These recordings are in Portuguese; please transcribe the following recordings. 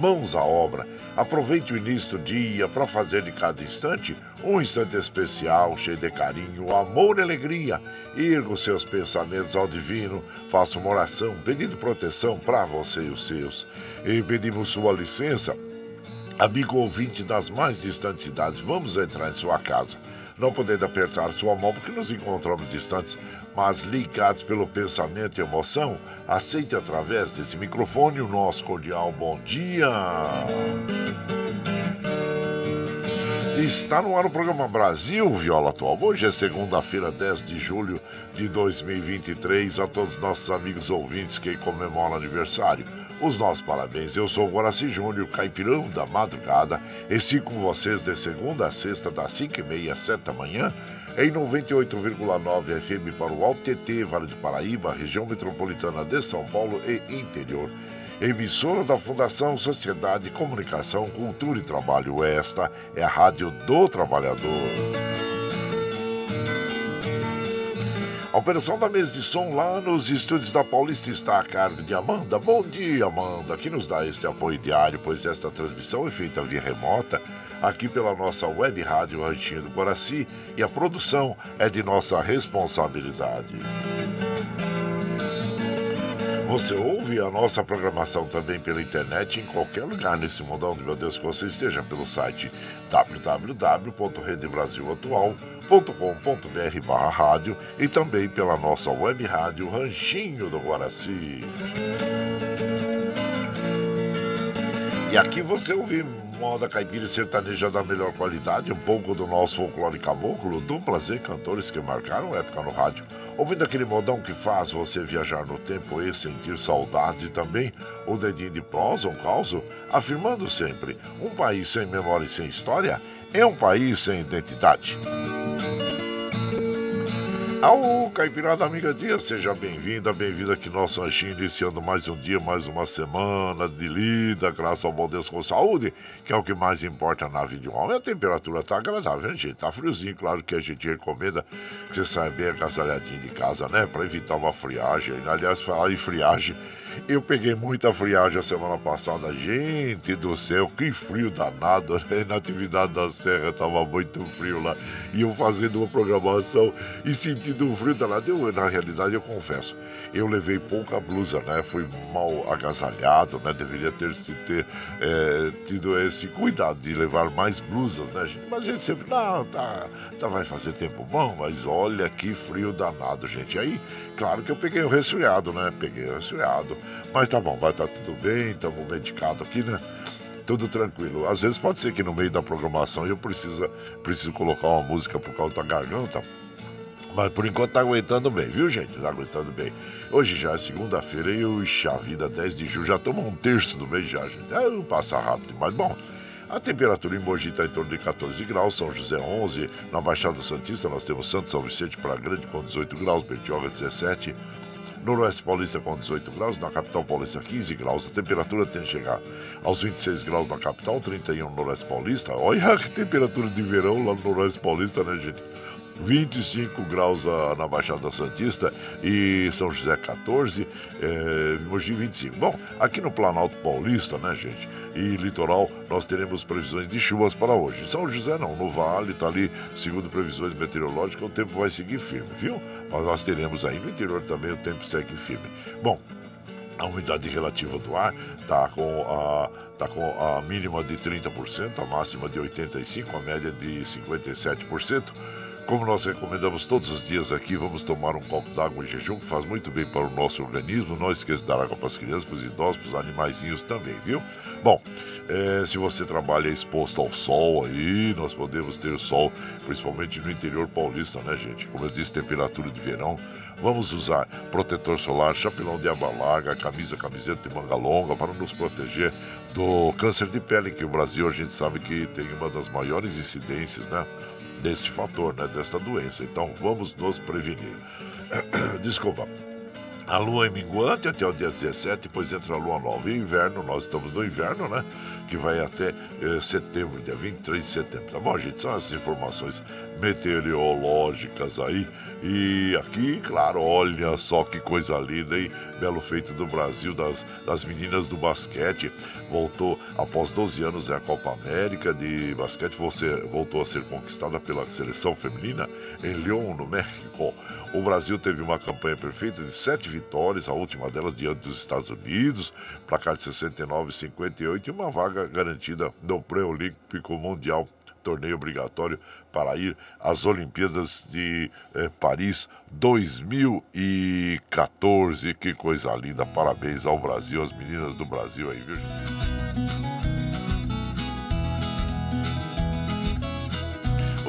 mãos à obra. Aproveite o início do dia para fazer de cada instante um instante especial, cheio de carinho, amor e alegria. Erga os seus pensamentos ao divino, faça uma oração pedindo proteção para você e os seus. E pedimos sua licença Amigo ouvinte das mais distantes cidades, vamos entrar em sua casa. Não podendo apertar sua mão porque nos encontramos distantes, mas ligados pelo pensamento e emoção, aceite através desse microfone o nosso cordial bom dia. Está no ar o programa Brasil Viola Atual. Hoje é segunda-feira, 10 de julho de 2023. A todos os nossos amigos ouvintes que comemoram aniversário, os nossos parabéns. Eu sou o Guaraci Júnior, caipirão da madrugada, e com vocês de segunda a sexta, das 5h30 às 7 da manhã, em 98,9 FM para o Alto TT, Vale do Paraíba, região metropolitana de São Paulo e interior. Emissora da Fundação Sociedade, Comunicação, Cultura e Trabalho. Esta é a Rádio do Trabalhador. A operação da mesa de som lá nos estúdios da Paulista está a cargo de Amanda. Bom dia, Amanda, que nos dá este apoio diário, pois esta transmissão é feita via remota aqui pela nossa web rádio Ranchinho do Guaraci e a produção é de nossa responsabilidade. Você ouve a nossa programação também pela internet em qualquer lugar nesse mundão do meu Deus que você esteja pelo site www.redebrasilatual.com.br barra rádio e também pela nossa web rádio Ranchinho do Guaraci. E aqui você ouve moda caipira e sertaneja da melhor qualidade, um pouco do nosso folclore caboclo, duplas e cantores que marcaram época no rádio. Ouvindo aquele modão que faz você viajar no tempo e sentir saudade também o dedinho de prosa, um causo, afirmando sempre, um país sem memória e sem história é um país sem identidade. Ao Caipirada Amiga Dia, seja bem-vinda, bem-vinda aqui no nosso Anchinho, iniciando mais um dia, mais uma semana de lida, graças ao bom Deus com saúde, que é o que mais importa na vida de um homem. A temperatura tá agradável, né, gente? Tá friozinho, claro que a gente recomenda que você saia bem agasalhadinho de casa, né? Para evitar uma friagem. Aliás, falar em friagem, eu peguei muita friagem a semana passada. Gente do céu, que frio danado, né? Na atividade da serra tava muito frio lá. E eu fazendo uma programação e sentindo um frio danado. Eu, na realidade, eu confesso, eu levei pouca blusa, né? Fui mal agasalhado, né? Deveria ter, ter é, tido esse cuidado de levar mais blusas, né? Mas a gente sempre, não, tá, tá, vai fazer tempo bom, mas olha que frio danado, gente. Aí, claro que eu peguei o resfriado, né? Peguei o resfriado. Mas tá bom, vai estar tá tudo bem, estamos medicados aqui, né? tudo tranquilo. Às vezes pode ser que no meio da programação eu precisa, preciso colocar uma música por causa da garganta. Mas por enquanto tá aguentando bem, viu, gente? Tá aguentando bem. Hoje já é segunda-feira e o vida 10 de julho. Já estamos um terço do mês já, gente. É, passa rápido, mas bom. A temperatura em Mogi está em torno de 14 graus, São José 11, na Baixada Santista nós temos Santo São Vicente para Grande com 18 graus, Bertioga 17, Noroeste Paulista com 18 graus, na capital paulista 15 graus. A temperatura tem que chegar aos 26 graus na capital, 31 no Noroeste Paulista. Olha que temperatura de verão lá no Noroeste Paulista, né, gente? 25 graus na Baixada Santista e São José 14, é, Mogi 25. Bom, aqui no Planalto Paulista, né, gente? E litoral, nós teremos previsões de chuvas para hoje. São José não, no Vale está ali, segundo previsões meteorológicas, o tempo vai seguir firme, viu? Mas nós teremos aí no interior também o tempo segue firme. Bom, a umidade relativa do ar está com a tá com a mínima de 30%, a máxima de 85%, a média de 57%. Como nós recomendamos todos os dias aqui, vamos tomar um copo d'água em jejum, que faz muito bem para o nosso organismo. Não esqueça de dar água para as crianças, para os idosos, para os animaizinhos também, viu? Bom, é, se você trabalha exposto ao sol aí, nós podemos ter sol, principalmente no interior paulista, né, gente? Como eu disse, temperatura de verão. Vamos usar protetor solar, chapelão de aba larga, camisa, camiseta de manga longa para nos proteger do câncer de pele, que o Brasil a gente sabe que tem uma das maiores incidências, né? deste fator, né, desta doença. Então vamos nos prevenir. Desculpa. A lua é minguante até o dia 17, depois entra a lua nova. E inverno, nós estamos no inverno, né? Que vai até eh, setembro, dia 23 de setembro. Tá bom, gente? São essas informações meteorológicas aí. E aqui, claro, olha só que coisa linda, hein? Belo feito do Brasil, das, das meninas do basquete. Voltou, após 12 anos, é a Copa América de basquete. Você voltou a ser conquistada pela seleção feminina em Lyon, no México. O Brasil teve uma campanha perfeita de sete vitórias, a última delas diante dos Estados Unidos, placar de 69 58 e uma vaga garantida no pré-olímpico mundial torneio obrigatório para ir às Olimpíadas de eh, Paris 2014. Que coisa linda! Parabéns ao Brasil, às meninas do Brasil aí, viu, gente?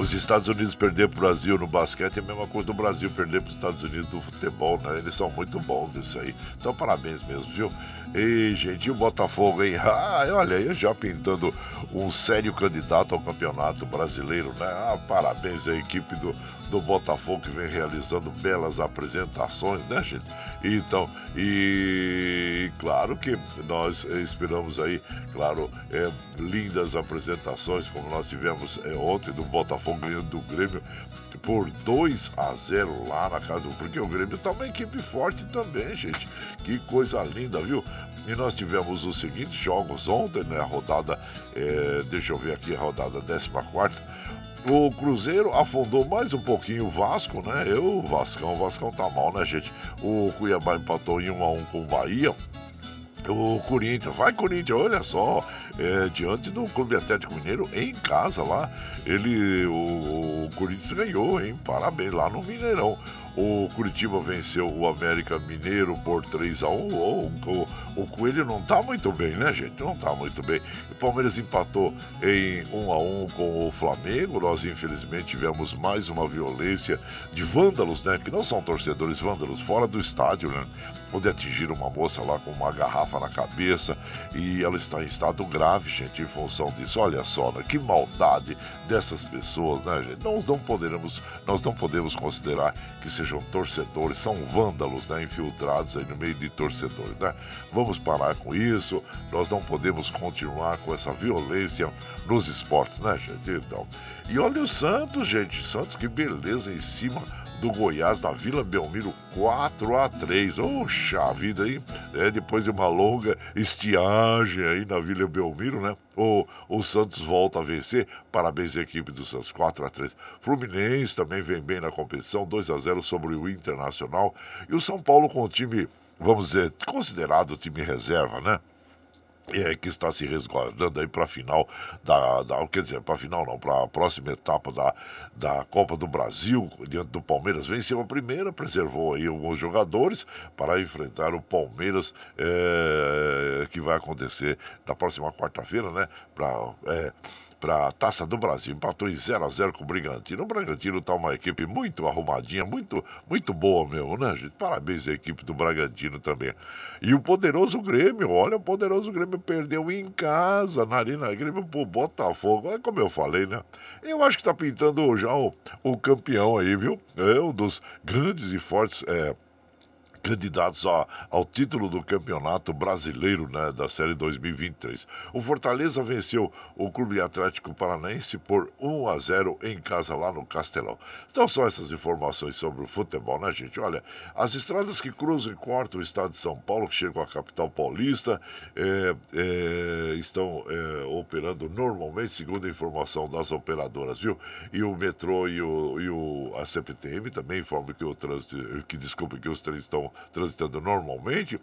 Os Estados Unidos perder para o Brasil no basquete é a mesma coisa do Brasil perder para os Estados Unidos do futebol, né? Eles são muito bons nisso aí. Então, parabéns mesmo, viu? E, gente, e o Botafogo, hein? Ah, olha aí, já pintando um sério candidato ao campeonato brasileiro, né? Ah, parabéns à equipe do, do Botafogo que vem realizando belas apresentações, né, gente? Então, e claro que nós esperamos aí, claro, é, lindas apresentações, como nós tivemos é, ontem do Botafogo ganhando do Grêmio por 2 a 0 lá na casa, porque o Grêmio tá uma equipe forte também, gente. Que coisa linda, viu? E nós tivemos os seguintes jogos ontem, né? A rodada, é, deixa eu ver aqui, a rodada 14. O Cruzeiro afundou mais um pouquinho o Vasco, né? Eu, o Vascão, o Vascão tá mal, né, gente? O Cuiabá empatou em 1 a 1 com o Bahia. O Corinthians, vai Corinthians, olha só, é, diante do Clube Atlético Mineiro em casa lá, ele, o, o Corinthians ganhou, hein? Parabéns lá no Mineirão. O Curitiba venceu o América Mineiro por 3 a 1 o, o, o Coelho não tá muito bem, né, gente? Não tá muito bem. O Palmeiras empatou em 1 a 1 com o Flamengo. Nós, infelizmente, tivemos mais uma violência de vândalos, né? Que não são torcedores vândalos, fora do estádio, né? Onde atingiram uma moça lá com uma garrafa na cabeça e ela está em estado grave, gente, em função disso. Olha só, né? Que maldade dessas pessoas, né, gente? Nós não poderemos, nós não podemos considerar que sejam torcedores, são vândalos, né, infiltrados aí no meio de torcedores, né? Vamos parar com isso, nós não podemos continuar com essa violência nos esportes, né, gente? Então, e olha o Santos, gente, Santos, que beleza em cima do Goiás na Vila Belmiro 4 a 3 Oxa vida aí, é, depois de uma longa estiagem aí na Vila Belmiro, né? O, o Santos volta a vencer. Parabéns à equipe do Santos, 4 a 3 Fluminense também vem bem na competição, 2 a 0 sobre o Internacional. E o São Paulo com o time, vamos dizer, considerado time reserva, né? É, que está se resguardando aí para a final da, da, quer dizer, para a final não, para a próxima etapa da, da Copa do Brasil, diante do Palmeiras, venceu a primeira, preservou aí alguns jogadores para enfrentar o Palmeiras, é, que vai acontecer na próxima quarta-feira, né, para é, para a Taça do Brasil. Empatou em 0 a 0 com o Brigantino. O Bragantino está uma equipe muito arrumadinha, muito, muito boa mesmo, né, gente? Parabéns à equipe do Bragantino também. E o poderoso Grêmio, olha, o poderoso Grêmio perdeu em casa, na Arena Grêmio pro Botafogo. É como eu falei, né? Eu acho que está pintando já o, o campeão aí, viu? É um dos grandes e fortes. É, candidatos a, ao título do Campeonato Brasileiro né, da Série 2023. O Fortaleza venceu o Clube Atlético Paranaense por 1 a 0 em casa lá no Castelão. Então são essas informações sobre o futebol, né, gente? Olha, as estradas que cruzam e cortam o estado de São Paulo, que chegam à capital paulista, é, é, estão é, operando normalmente, segundo a informação das operadoras, viu? E o metrô e, o, e o, a CPTM também informam que o trânsito, que desculpe, que os trens estão transitando normalmente.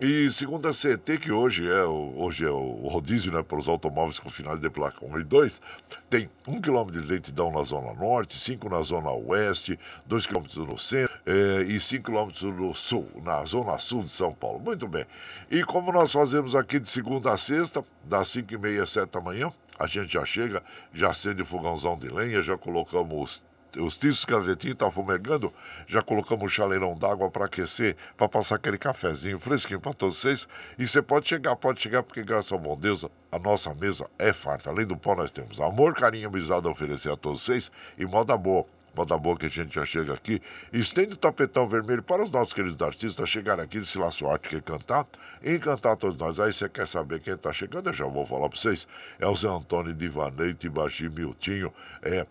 E segundo a CET, que hoje é o, hoje é o rodízio né, para os automóveis com finais de placa 1 e 2, tem 1 km de lentidão na zona norte, 5 na zona oeste, 2 km no centro eh, e 5 km no sul, na zona sul de São Paulo. Muito bem. E como nós fazemos aqui de segunda a sexta, das 5 e meia às 7 da manhã, a gente já chega, já acende o fogãozão de lenha, já colocamos os tiços gravetinhos estão fumegando, já colocamos um chaleirão d'água para aquecer, para passar aquele cafezinho fresquinho para todos vocês. E você pode chegar, pode chegar, porque graças ao bom Deus, a nossa mesa é farta. Além do pão, nós temos amor, carinho, amizade a oferecer a todos vocês e moda boa. Moda boa que a gente já chega aqui. Estende o tapetão vermelho para os nossos queridos artistas chegarem aqui, se lá sua arte quer cantar, encantar todos nós. Aí você quer saber quem está chegando? Eu já vou falar para vocês. É o Zé Antônio Divanei, Tibagi Miltinho, é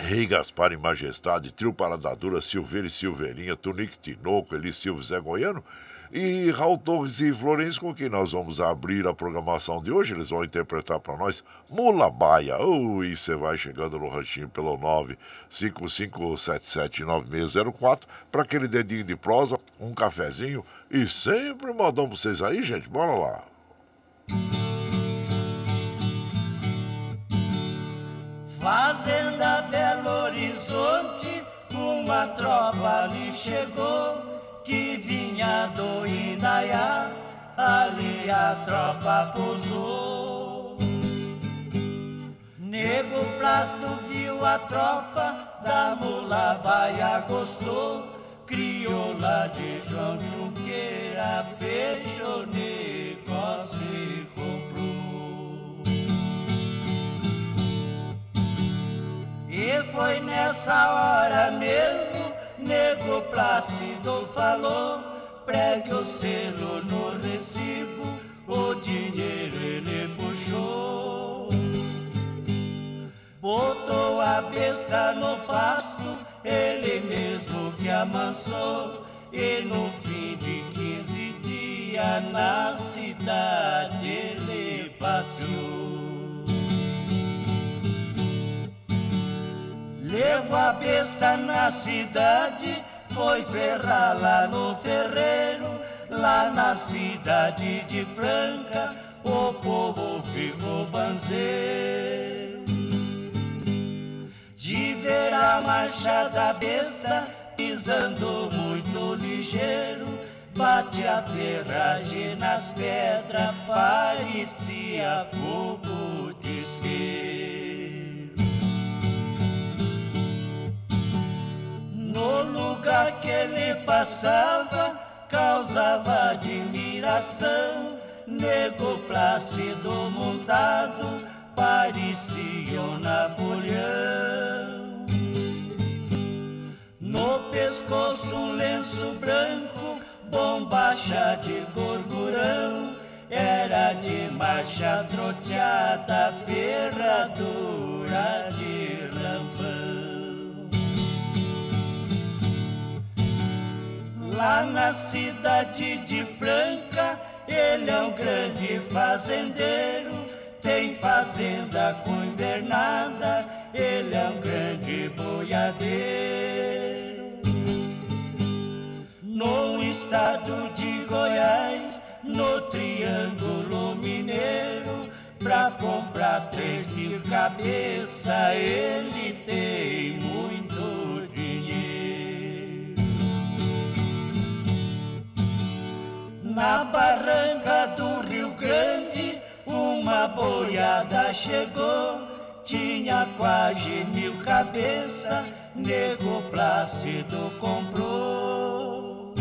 Rei Gaspar e Majestade, Trio Paradadura, Silveira e Silveirinha, Tunique Tinoco, Eli Silva Zé Goiano e Raul Torres e Florencio, com quem nós vamos abrir a programação de hoje. Eles vão interpretar para nós Mula Baia. Ui, você vai chegando no ranchinho pelo 955779604 para aquele dedinho de prosa, um cafezinho e sempre mandamos vocês aí, gente. Bora lá. Fazenda Belo Horizonte, uma tropa ali chegou, que vinha do Indaiá, ali a tropa pousou. Nego Plasto viu a tropa, da mula baia gostou, crioula de João Junqueira, fechou negócio e comprou. E foi nessa hora mesmo, nego Plácido falou, pregue o selo no recibo, o dinheiro ele puxou. Botou a besta no pasto, ele mesmo que amansou, e no fim de quinze dias na cidade ele passeou. Levou a besta na cidade, foi ferrar lá no ferreiro, lá na cidade de Franca, o povo ficou banzeiro. De ver a marcha da besta, pisando muito ligeiro, bate a ferragem nas pedras, parecia fogo de isqueiro. No lugar que ele passava, causava admiração. Nego plácido montado, parecia um Napoleão. No pescoço um lenço branco, bombacha de gorgurão. Era de marcha troteada, ferradura de Lá na cidade de Franca, ele é um grande fazendeiro. Tem fazenda com invernada, ele é um grande boiadeiro. No estado de Goiás, no Triângulo Mineiro pra comprar três mil cabeças. Ele tem muito Na barranca do Rio Grande, uma boiada chegou, tinha quase mil cabeças, nego Plácido comprou.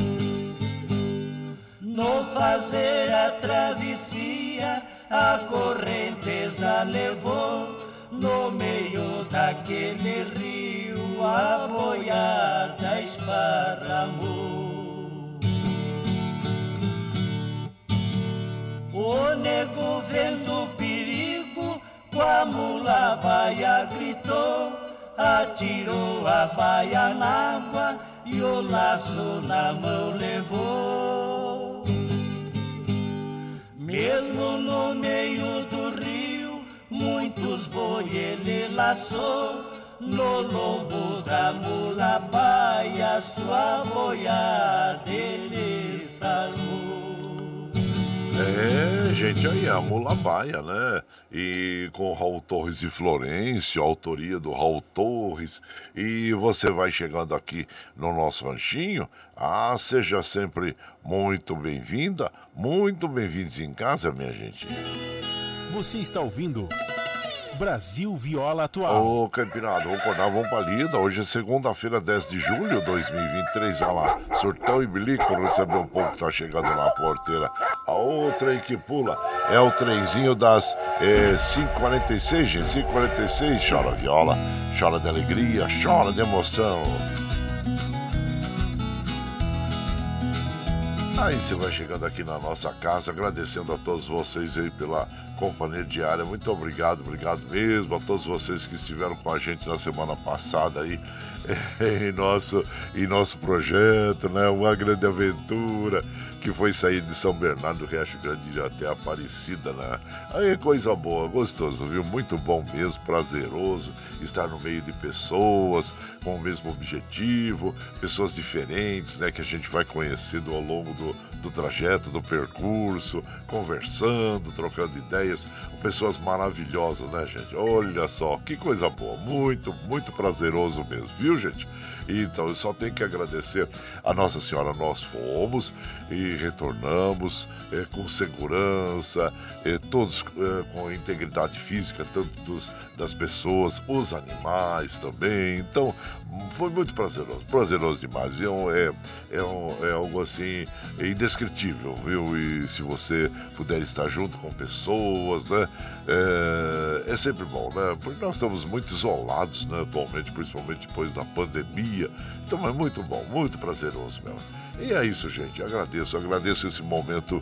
No fazer a travessia, a correnteza levou no meio daquele rio a boiada esparramou. O nego vendo o perigo, com a mula baia gritou, atirou a baia na água e o laço na mão levou. Mesmo no meio do rio, muitos boi ele laçou. No lombo da mula baia, sua boiada ele salvou. É, gente, aí a Mula Baia, né? E com Raul Torres e Florencio, autoria do Raul Torres. E você vai chegando aqui no nosso ranchinho. Ah, seja sempre muito bem-vinda, muito bem-vindos em casa, minha gente. Você está ouvindo Brasil Viola Atual. Ô, Campinado, vamos acordar, vamos pra lida. Hoje é segunda-feira, 10 de julho de 2023. Olha lá, surtão e bilico, recebeu um pouco tá chegando na porteira. A outra aí que pula é o trenzinho das é, 5h46, gente. 5h46, chora viola, chora de alegria, chora de emoção. Aí você vai chegando aqui na nossa casa, agradecendo a todos vocês aí pela companhia diária. Muito obrigado, obrigado mesmo a todos vocês que estiveram com a gente na semana passada aí em nosso, em nosso projeto, né? Uma grande aventura que foi sair de São Bernardo do Riacho Grande até Aparecida, né? Aí coisa boa, gostoso, viu? Muito bom mesmo, prazeroso estar no meio de pessoas com o mesmo objetivo, pessoas diferentes, né? Que a gente vai conhecendo ao longo do, do trajeto, do percurso, conversando, trocando ideias, pessoas maravilhosas, né, gente? Olha só, que coisa boa, muito, muito prazeroso mesmo, viu, gente? Então eu só tenho que agradecer a Nossa Senhora. Nós fomos e retornamos é, com segurança, é, todos é, com integridade física, tanto dos, das pessoas, os animais também. Então foi muito prazeroso, prazeroso demais. Viu? É, é, um, é algo assim indescritível, viu? E se você puder estar junto com pessoas, né? É, é sempre bom, né? Porque nós estamos muito isolados, né? Atualmente, principalmente depois da pandemia. Então é muito bom, muito prazeroso mesmo. E é isso, gente. Agradeço, agradeço esse momento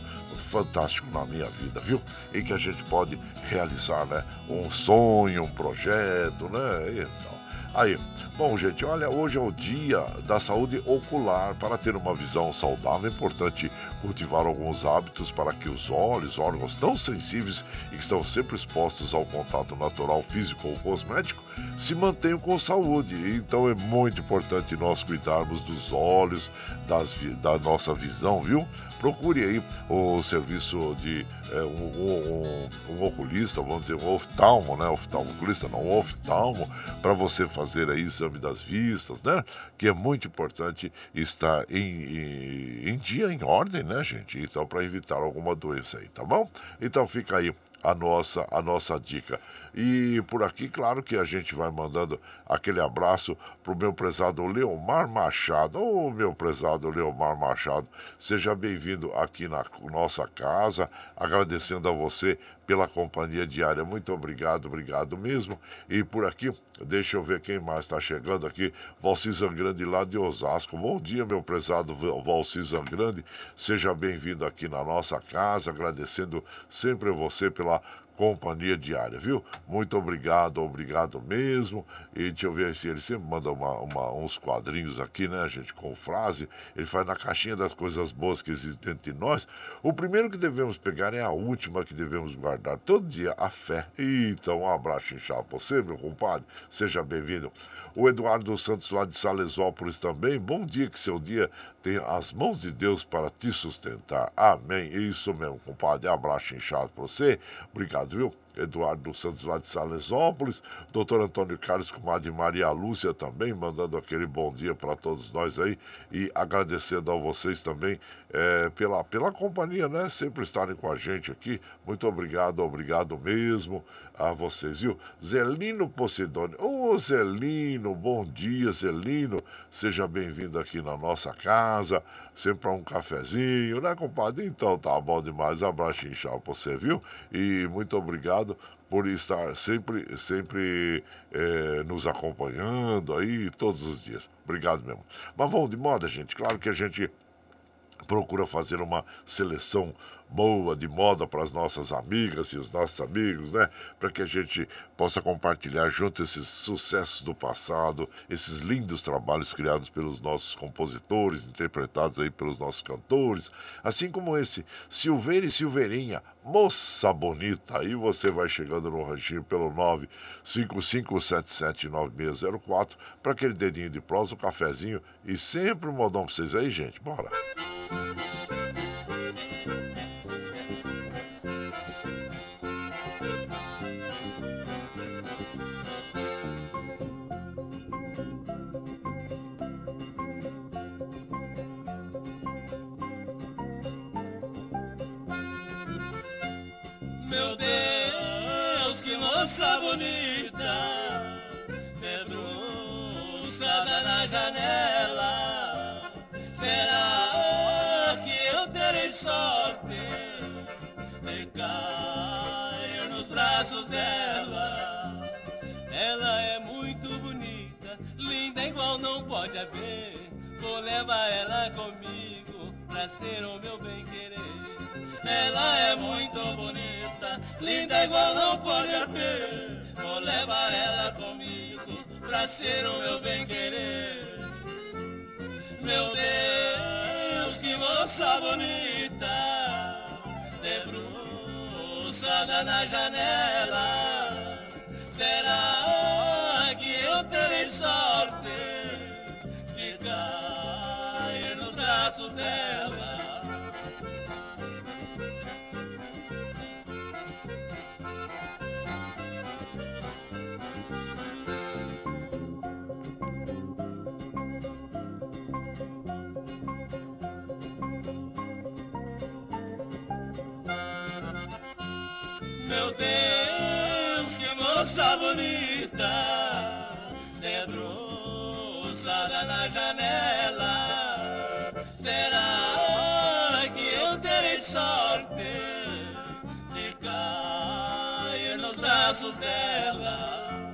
fantástico na minha vida, viu? Em que a gente pode realizar, né? Um sonho, um projeto, né? Então, aí, Bom, gente, olha, hoje é o dia da saúde ocular. Para ter uma visão saudável, é importante cultivar alguns hábitos para que os olhos, órgãos tão sensíveis e que estão sempre expostos ao contato natural físico ou cosmético, se mantenham com saúde. Então é muito importante nós cuidarmos dos olhos, das, da nossa visão, viu? Procure aí o serviço de é, um, um, um, oculista, vamos dizer, um oftalmo, né? Oftalmo, oculista não, um oftalmo, para você fazer aí exame das vistas, né? Que é muito importante estar em, em, em dia, em ordem, né, gente? Então, para evitar alguma doença aí, tá bom? Então fica aí a nossa, a nossa dica. E por aqui, claro que a gente vai mandando aquele abraço pro meu prezado Leomar Machado. Ô, oh, meu prezado Leomar Machado, seja bem-vindo aqui na nossa casa, agradecendo a você pela companhia diária. Muito obrigado, obrigado mesmo. E por aqui, deixa eu ver quem mais está chegando aqui. Valci Zangrande lá de Osasco. Bom dia, meu prezado Valci Zangrande. Seja bem-vindo aqui na nossa casa, agradecendo sempre você pela companhia diária, viu? Muito obrigado, obrigado mesmo. E deixa eu ver se ele sempre manda uma, uma, uns quadrinhos aqui, né, gente, com frase. Ele faz na caixinha das coisas boas que existem entre nós. O primeiro que devemos pegar é a última que devemos guardar todo dia, a fé. Então, um abraço inchado pra você, meu compadre. Seja bem-vindo. O Eduardo Santos, lá de Salesópolis também. Bom dia, que seu dia tenha as mãos de Deus para te sustentar. Amém. Isso mesmo, compadre. Abraço inchado para você. Obrigado, viu? Eduardo Santos lá de Salesópolis, doutor Antônio Carlos, comadre Maria Lúcia também, mandando aquele bom dia para todos nós aí e agradecendo a vocês também é, pela, pela companhia, né? Sempre estarem com a gente aqui. Muito obrigado, obrigado mesmo a vocês, viu? Zelino Posidônio. Ô, Zelino, bom dia, Zelino. Seja bem-vindo aqui na nossa casa, sempre para um cafezinho, né, compadre? Então tá bom demais. Abraço inchado pra você, viu? E muito obrigado por estar sempre, sempre é, nos acompanhando aí todos os dias. Obrigado mesmo. Mas vamos de moda, gente. Claro que a gente procura fazer uma seleção boa de moda para as nossas amigas e os nossos amigos, né? Para que a gente possa compartilhar junto esses sucessos do passado, esses lindos trabalhos criados pelos nossos compositores, interpretados aí pelos nossos cantores, assim como esse Silveira e Silveirinha, moça bonita. Aí você vai chegando no ranchinho pelo 955779604 para aquele dedinho de prosa, um cafezinho e sempre um modão para vocês aí, gente. Bora! Meu bonita, debruçada na janela. Será que eu terei sorte de cair nos braços dela? Ela é muito bonita, linda igual não pode haver. Vou levar ela comigo pra ser o meu bem querer. Ela é muito bonita, linda igual não pode haver. Vou levar ela comigo pra ser o meu bem querer. Meu Deus, que moça bonita, debruçada na janela. Será que eu terei sorte de cair nos braços dela? Meu Deus, que moça bonita, debruçada na janela. Será que eu terei sorte de cair nos braços dela?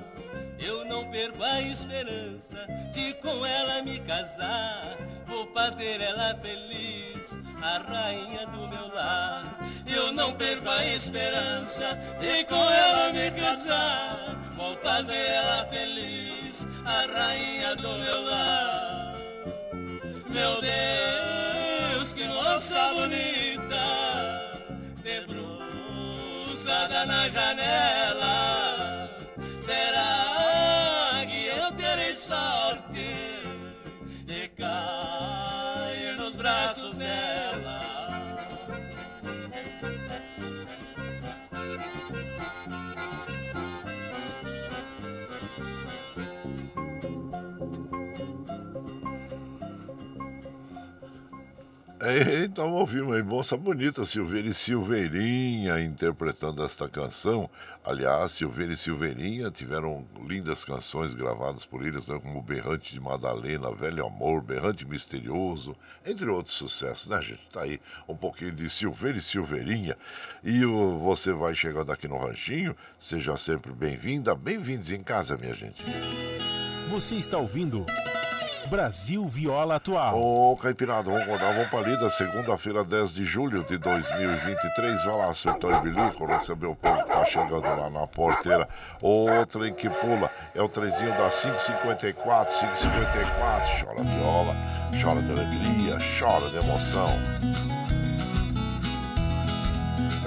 Eu não perco a esperança de com ela me casar. Vou fazer ela feliz, a rainha do meu lar. Eu não perco a esperança de com ela me casar. Vou fazer ela feliz, a rainha do meu lar. Meu Deus, que moça bonita, debruçada na janela. Então ouvimos aí, moça bonita, Silveira e Silveirinha interpretando esta canção. Aliás, Silveira e Silveirinha tiveram lindas canções gravadas por eles, né, como Berrante de Madalena, Velho Amor, Berrante Misterioso, entre outros sucessos, né, gente? Tá aí um pouquinho de Silveira e Silveirinha. E o, você vai chegando aqui no Ranchinho, seja sempre bem-vinda, bem-vindos em casa, minha gente. Você está ouvindo Brasil Viola Atual. Ô, Caipirada, vamos acordar, vamos pra lida. Segunda-feira, 10 de julho de 2023. Vai lá, Sertão e Bilico, receber o povo que tá chegando lá na porteira. O trem que pula é o trenzinho da 554, 554. Chora viola, chora de alegria, chora de emoção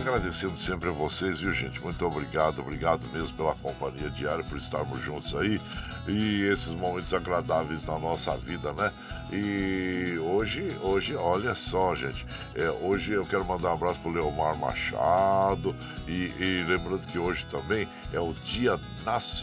agradecendo sempre a vocês, viu, gente? Muito obrigado, obrigado mesmo pela companhia diária, por estarmos juntos aí e esses momentos agradáveis na nossa vida, né? E hoje, hoje, olha só, gente, é, hoje eu quero mandar um abraço pro Leomar Machado e, e lembrando que hoje também é o Dia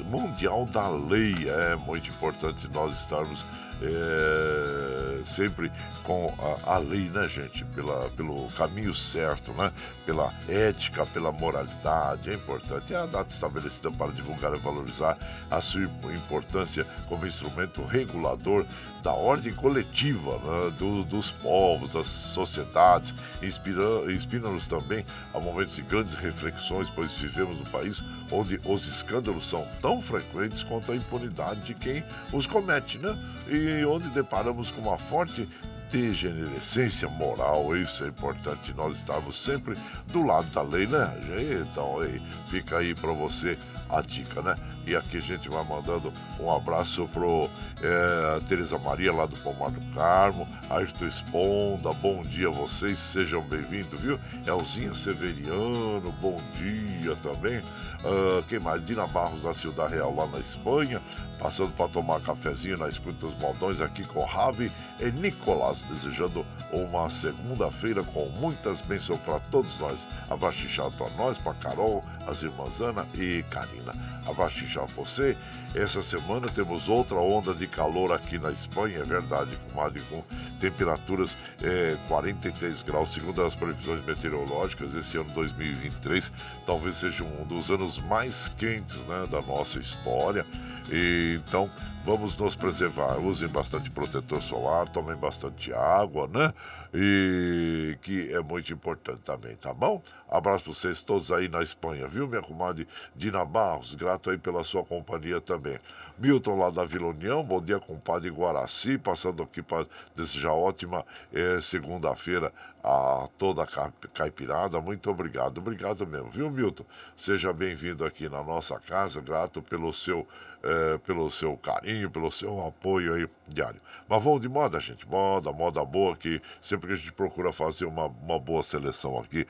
Mundial da Lei. É muito importante nós estarmos é, sempre com a, a, lei, né, gente? Pela, pelo caminho certo, né? Pela ética, pela moralidade. É importante. É a data estabelecida para divulgar e valorizar a sua importância como instrumento regulador da ordem coletiva né, do, dos povos, das sociedades, inspira-nos também a momentos de grandes reflexões, pois vivemos num país onde os escândalos são tão frequentes quanto a impunidade de quem os comete, né? E onde deparamos com uma forte degenerescência moral, isso é importante, nós estamos sempre do lado da lei, né? Então aí, fica aí para você a dica, né? E aqui a gente vai mandando um abraço pro é, Tereza Maria lá do Pomar do Carmo, Ayrton Esponda, bom dia a vocês, sejam bem-vindos, viu? Elzinha Severiano, bom dia também. Uh, quem mais? Dina Barros da Ciudad Real lá na Espanha, passando para tomar cafezinho na escuta dos moldões aqui com Ravi e Nicolás, desejando uma segunda-feira com muitas bênçãos para todos nós. Abraço para nós, para Carol, as irmãs Ana e Karina. Abraço você. Essa semana temos outra onda de calor aqui na Espanha, é verdade, comadre, com temperaturas é, 43 graus, segundo as previsões meteorológicas. Esse ano 2023 talvez seja um dos anos mais quentes né, da nossa história. E, então, vamos nos preservar. Usem bastante protetor solar, tomem bastante água, né? E que é muito importante também, tá bom? Abraço para vocês todos aí na Espanha, viu, minha comadre Dina Barros? Grato aí pela sua companhia também. Milton lá da Vila União, bom dia, compadre Guaraci, passando aqui para desejar ótima é, segunda-feira a toda a caipirada. Muito obrigado, obrigado mesmo, viu, Milton? Seja bem-vindo aqui na nossa casa, grato pelo seu é, pelo seu carinho, pelo seu apoio aí diário. Mas vamos de moda, gente. Moda, moda boa, que sempre que a gente procura fazer uma, uma boa seleção aqui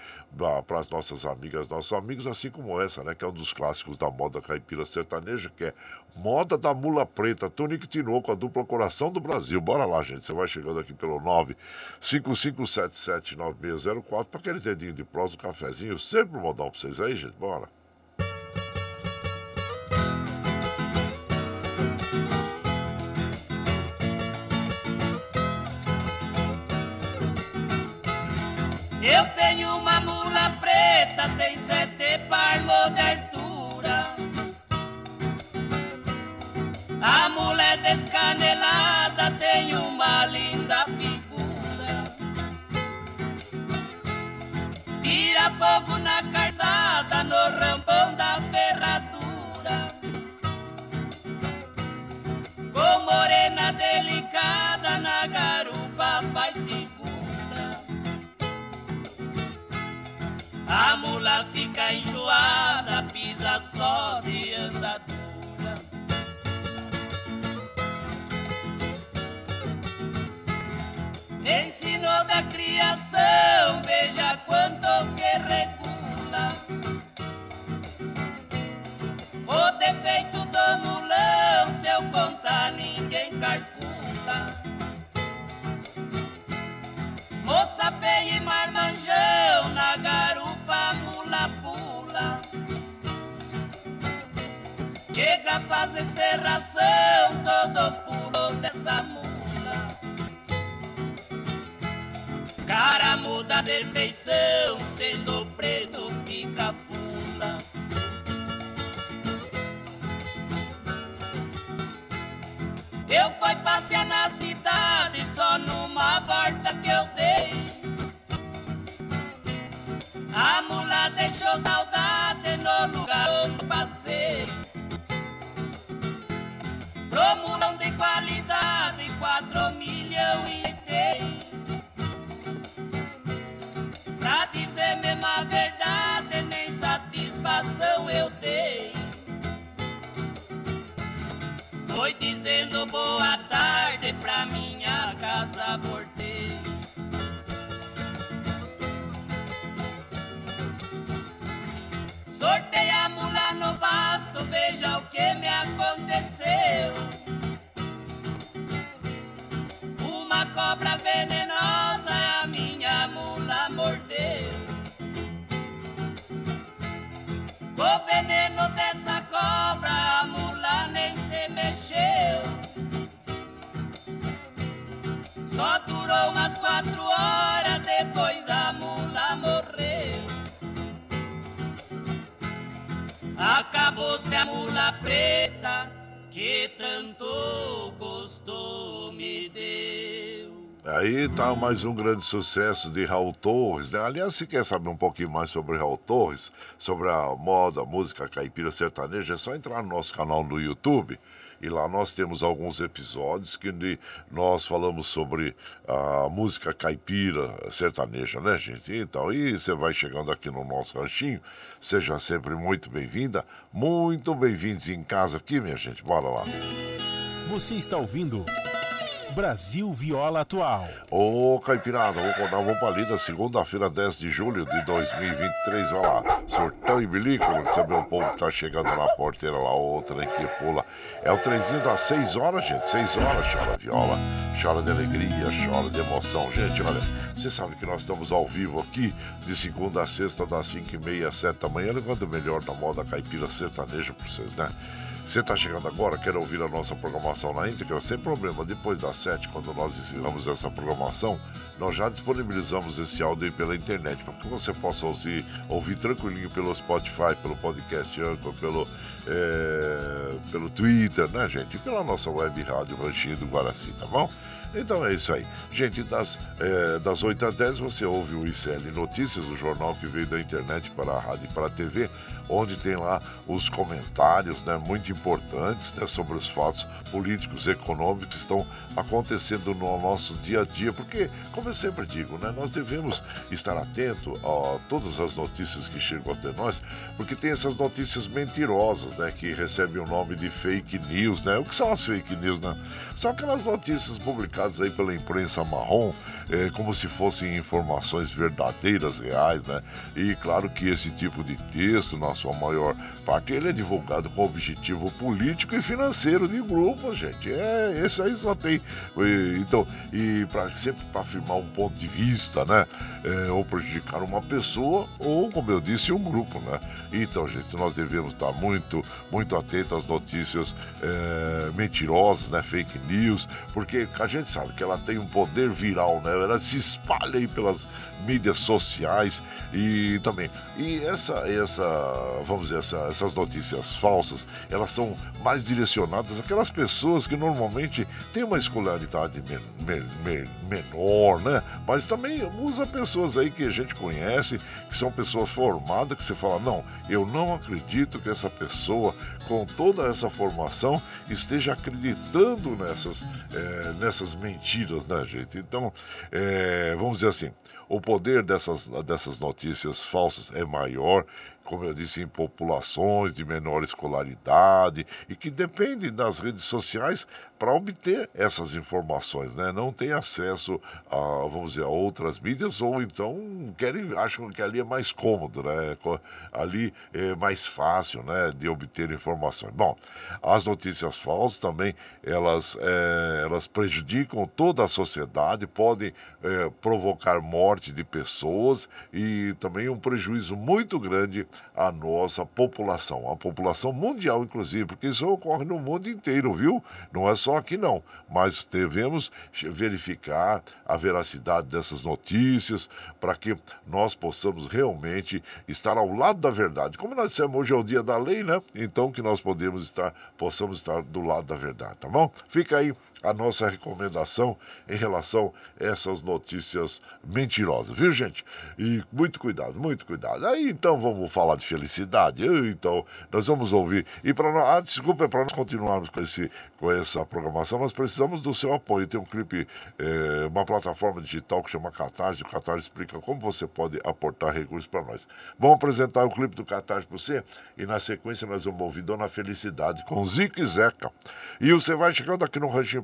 para as nossas amigas, nossos amigos, assim como essa, né? Que é um dos clássicos da moda caipira sertaneja, que é Moda da Mula Preta, Tonique Tinoco, a dupla coração do Brasil. Bora lá, gente. Você vai chegando aqui pelo 955779604 para aquele dedinho de prosa, um cafezinho. Sempre um modão para vocês aí, gente. Bora. Fogo na calçada, no rampão da ferradura. Com morena delicada na garupa faz figura. A mula fica enjoada, pisa só de andadura. Ensinou da criação, veja quanto fazer serração, todos pulos dessa mula Cara muda de feição, sendo preto fica fula Eu fui passear na cidade só numa volta que eu dei. A mula deixou saudade no lugar onde passei. Pro mulão de qualidade quatro milhão e tem. Dizer mesmo a verdade, nem satisfação eu dei. Foi dizendo boa tarde pra minha casa voltei. Sortei a mula no basto, veja o que me aconteceu. O veneno dessa cobra a mula nem se mexeu. Só durou umas quatro horas, depois a mula morreu. Acabou-se a mula preta que tanto gosto me deu. Aí tá mais um grande sucesso de Raul Torres, né? Aliás, se quer saber um pouquinho mais sobre Raul Torres, sobre a moda, a música caipira sertaneja, é só entrar no nosso canal no YouTube. E lá nós temos alguns episódios que nós falamos sobre a música caipira sertaneja, né, gente? Então, e você vai chegando aqui no nosso ranchinho, seja sempre muito bem-vinda, muito bem-vindos em casa aqui, minha gente. Bora lá. Você está ouvindo. Brasil Viola Atual. Ô, Caipirada, vou contar uma palida, segunda-feira, 10 de julho de 2023. Vai lá, sortão e bilico, saber o povo que tá chegando na porteira lá, outra que pula. É o trenzinho das 6 horas, gente, 6 horas, chora viola, chora de alegria, chora de emoção. Gente, olha, você sabe que nós estamos ao vivo aqui, de segunda a sexta, das 5 e meia às 7 da manhã, levando o melhor da moda caipira sertaneja pra vocês, né? Você está chegando agora, quer ouvir a nossa programação na íntegra? Sem problema, depois das 7, quando nós encerramos essa programação, nós já disponibilizamos esse áudio pela internet, para que você possa ouvir, ouvir tranquilinho pelo Spotify, pelo podcast Anchor, pelo, é, pelo Twitter, né, gente? E pela nossa web rádio Ranchinho do Guaraci, tá bom? Então é isso aí. Gente, das, é, das 8 às 10 você ouve o ICL Notícias, o jornal que veio da internet para a rádio e para a TV, onde tem lá os comentários né, muito importantes né, sobre os fatos políticos e econômicos que estão acontecendo no nosso dia a dia. Porque, como eu sempre digo, né, nós devemos estar atento a todas as notícias que chegam até nós, porque tem essas notícias mentirosas né, que recebem o nome de fake news. Né? O que são as fake news? Né? São aquelas notícias publicadas aí pela imprensa marrom, é, como se fossem informações verdadeiras, reais, né? E claro que esse tipo de texto, na sua maior parte, ele é divulgado com objetivo político e financeiro de grupos, gente. É, esse aí só tem. Então, e pra, sempre para afirmar um ponto de vista, né? É, ou prejudicar uma pessoa, ou, como eu disse, um grupo, né? Então, gente, nós devemos estar muito, muito atentos às notícias é, mentirosas, né? Fake news, porque a gente sabe que ela tem um poder viral, né? Ela se espalha aí pelas mídias sociais e também. E essa, essa vamos dizer, essa, essas notícias falsas, elas são mais direcionadas àquelas pessoas que normalmente têm uma escolaridade men, men, men, menor, né? Mas também usa pessoas aí que a gente conhece, que são pessoas formadas, que você fala, não, eu não acredito que essa pessoa, com toda essa formação, esteja acreditando nessas, é, nessas mentiras, né, gente? Então, é, vamos dizer assim, o poder dessas, dessas notícias falsas é maior como eu disse, em populações de menor escolaridade e que dependem das redes sociais para obter essas informações, né? Não tem acesso a, vamos dizer, a outras mídias ou então querem, acham que ali é mais cômodo, né? Ali é mais fácil, né, de obter informações. Bom, as notícias falsas também, elas, é, elas prejudicam toda a sociedade, podem é, provocar morte de pessoas e também um prejuízo muito grande à nossa população, a população mundial, inclusive, porque isso ocorre no mundo inteiro, viu? Não é só só aqui não, mas devemos verificar a veracidade dessas notícias para que nós possamos realmente estar ao lado da verdade. Como nós dissemos, hoje é o dia da lei, né? Então que nós podemos estar, possamos estar do lado da verdade, tá bom? Fica aí a nossa recomendação em relação a essas notícias mentirosas, viu, gente? E muito cuidado, muito cuidado. Aí então vamos falar de felicidade. Então, nós vamos ouvir. E para nós, ah, desculpa, é para nós continuarmos com, esse, com essa programação, nós precisamos do seu apoio. Tem um clipe, é, uma plataforma digital que chama Catarse. O Catarse explica como você pode aportar recursos para nós. Vamos apresentar o clipe do Catarse para você e na sequência nós vamos ouvir Dona Felicidade com Zico e Zeca. E você vai chegando aqui no ranchinho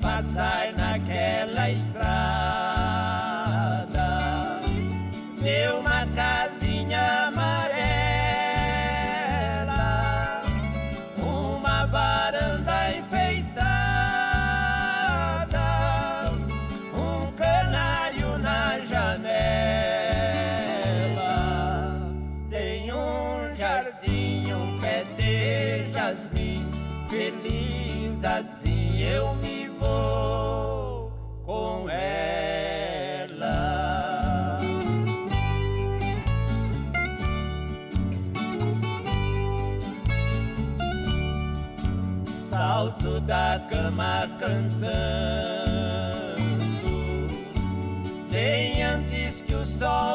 Passar naquela estrada. Deu uma casinha amarela, uma varanda enfeitada, um canário na janela. Tem um jardim, um pé de jasmim, feliz assim da cama cantando, bem antes que o sol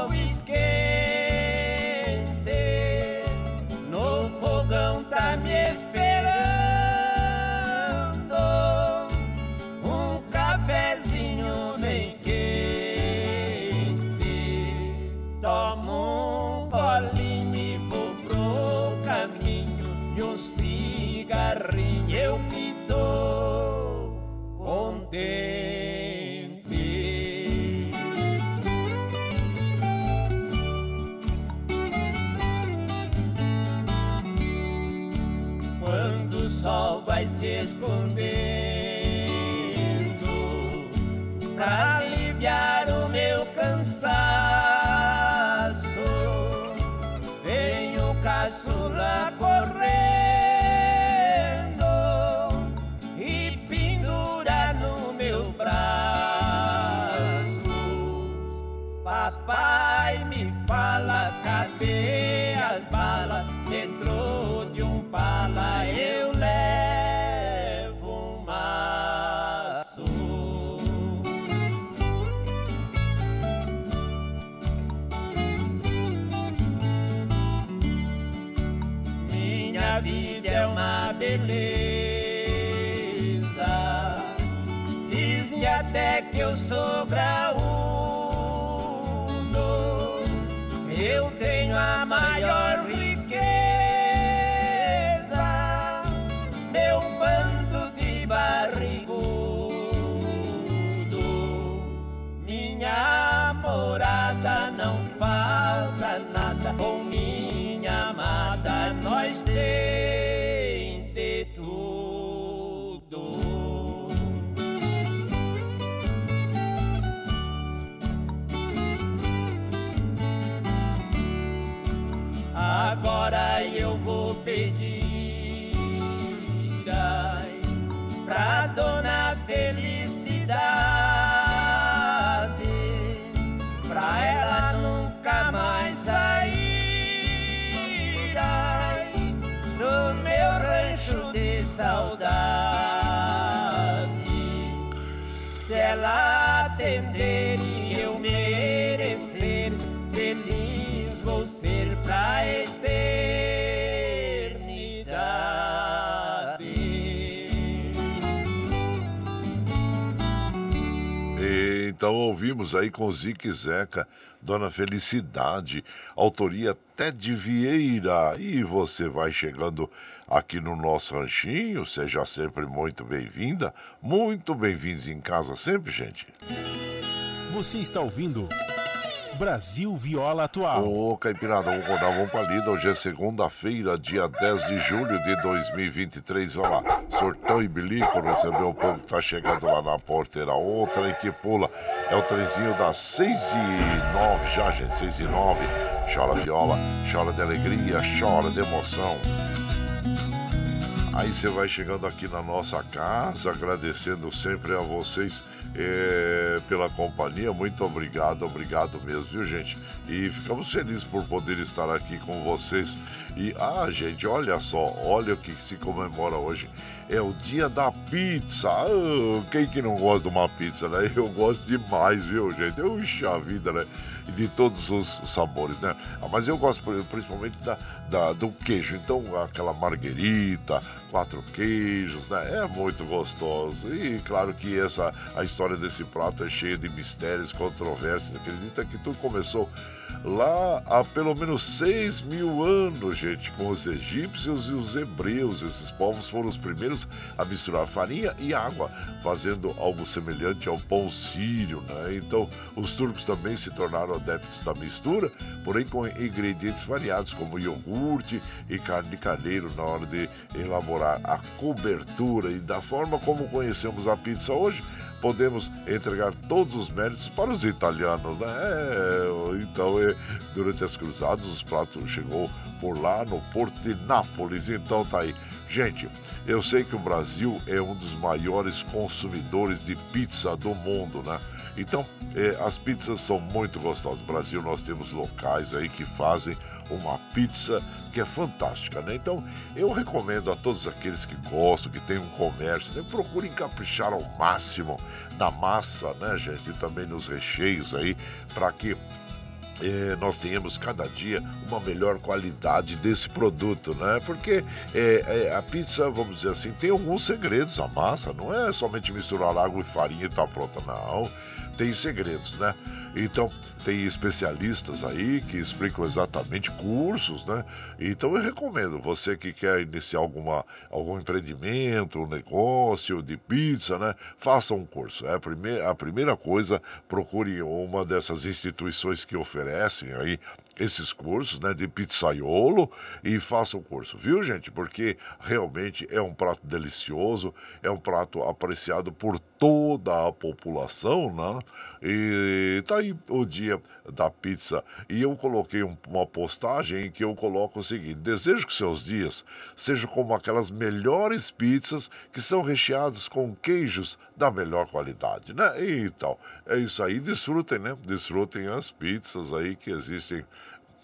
ai, pra dona felicidade, pra ela nunca mais sair ai, do meu rancho de saudade. Ouvimos aí com Zique Zeca, Dona Felicidade, autoria Ted Vieira. E você vai chegando aqui no nosso ranchinho, seja sempre muito bem-vinda, muito bem-vindos em casa sempre, gente. Você está ouvindo Brasil Viola Atual. Ô, Caipirada, vamos rodar, vamos pra lida. Hoje é segunda-feira, dia 10 de julho de 2023. Olha lá, sortão e bilico, recebeu o povo que tá chegando lá na porteira. Outra aí que pula é o trenzinho das 6 e 9 já, gente, 6 e 9. Chora viola, chora de alegria, chora de emoção. Aí você vai chegando aqui na nossa casa, agradecendo sempre a vocês é, pela companhia. Muito obrigado, obrigado mesmo, viu, gente? E ficamos felizes por poder estar aqui com vocês. E, ah, gente, olha só, olha o que se comemora hoje. É o dia da pizza. Ah, quem que não gosta de uma pizza, né? Eu gosto demais, viu, gente? Puxa vida, né? De todos os sabores, né? Ah, mas eu gosto principalmente da, da, do queijo. Então, aquela marguerita, quatro queijos, né? É muito gostoso. E claro que essa a história desse prato é cheia de mistérios, controvérsias. Acredita que tudo começou lá há pelo menos 6 mil anos, gente, com os egípcios e os hebreus. Esses povos foram os primeiros a misturar farinha e água, fazendo algo semelhante ao pão sírio, né? Então, os turcos também se tornaram adeptos da mistura, porém com ingredientes variados, como iogurte e carne de carneiro, na hora de elaborar a cobertura. E da forma como conhecemos a pizza hoje, podemos entregar todos os méritos para os italianos, né? É, então, é, durante as cruzadas, os pratos chegou por lá no Porto de Nápoles. Então tá aí. Gente, eu sei que o Brasil é um dos maiores consumidores de pizza do mundo, né? Então, é, as pizzas são muito gostosas. No Brasil nós temos locais aí que fazem uma pizza que é fantástica, né? Então, eu recomendo a todos aqueles que gostam, que tem um comércio, né? procurem caprichar ao máximo na massa, né, gente? E também nos recheios aí, para que é, nós tenhamos cada dia uma melhor qualidade desse produto, né? Porque é, é, a pizza, vamos dizer assim, tem alguns segredos. A massa não é somente misturar água e farinha e tá pronta, não tem segredos, né? Então, tem especialistas aí que explicam exatamente cursos, né? Então, eu recomendo você que quer iniciar alguma, algum empreendimento, um negócio de pizza, né? Faça um curso. É a primeira, a primeira coisa, procure uma dessas instituições que oferecem aí esses cursos, né, de pizzaiolo e faça o curso, viu, gente? Porque realmente é um prato delicioso, é um prato apreciado por toda a população, né? E tá aí o dia da pizza. E eu coloquei um, uma postagem em que eu coloco o seguinte: desejo que seus dias sejam como aquelas melhores pizzas que são recheadas com queijos da melhor qualidade, né? Então, é isso aí. Desfrutem, né? Desfrutem as pizzas aí que existem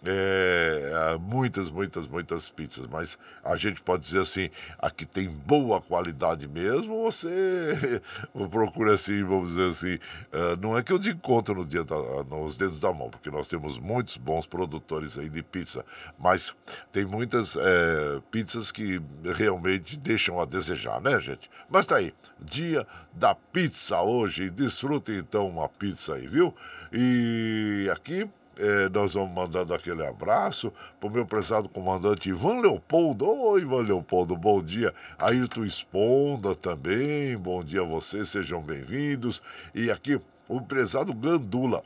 é, muitas, muitas, muitas pizzas, mas a gente pode dizer assim, aqui tem boa qualidade mesmo, você procura assim, vamos dizer assim, uh, não é que eu digo conta no dia da, nos dedos da mão, porque nós temos muitos bons produtores aí de pizza, mas tem muitas é, pizzas que realmente deixam a desejar, né, gente? Mas tá aí, dia da pizza hoje, desfrutem então uma pizza aí, viu? E aqui é, nós vamos mandando aquele abraço para o meu prezado comandante Ivan Leopoldo. Oi, Ivan Leopoldo, bom dia. Ayrton Esponda também, bom dia a vocês, sejam bem-vindos. E aqui o prezado Gandula.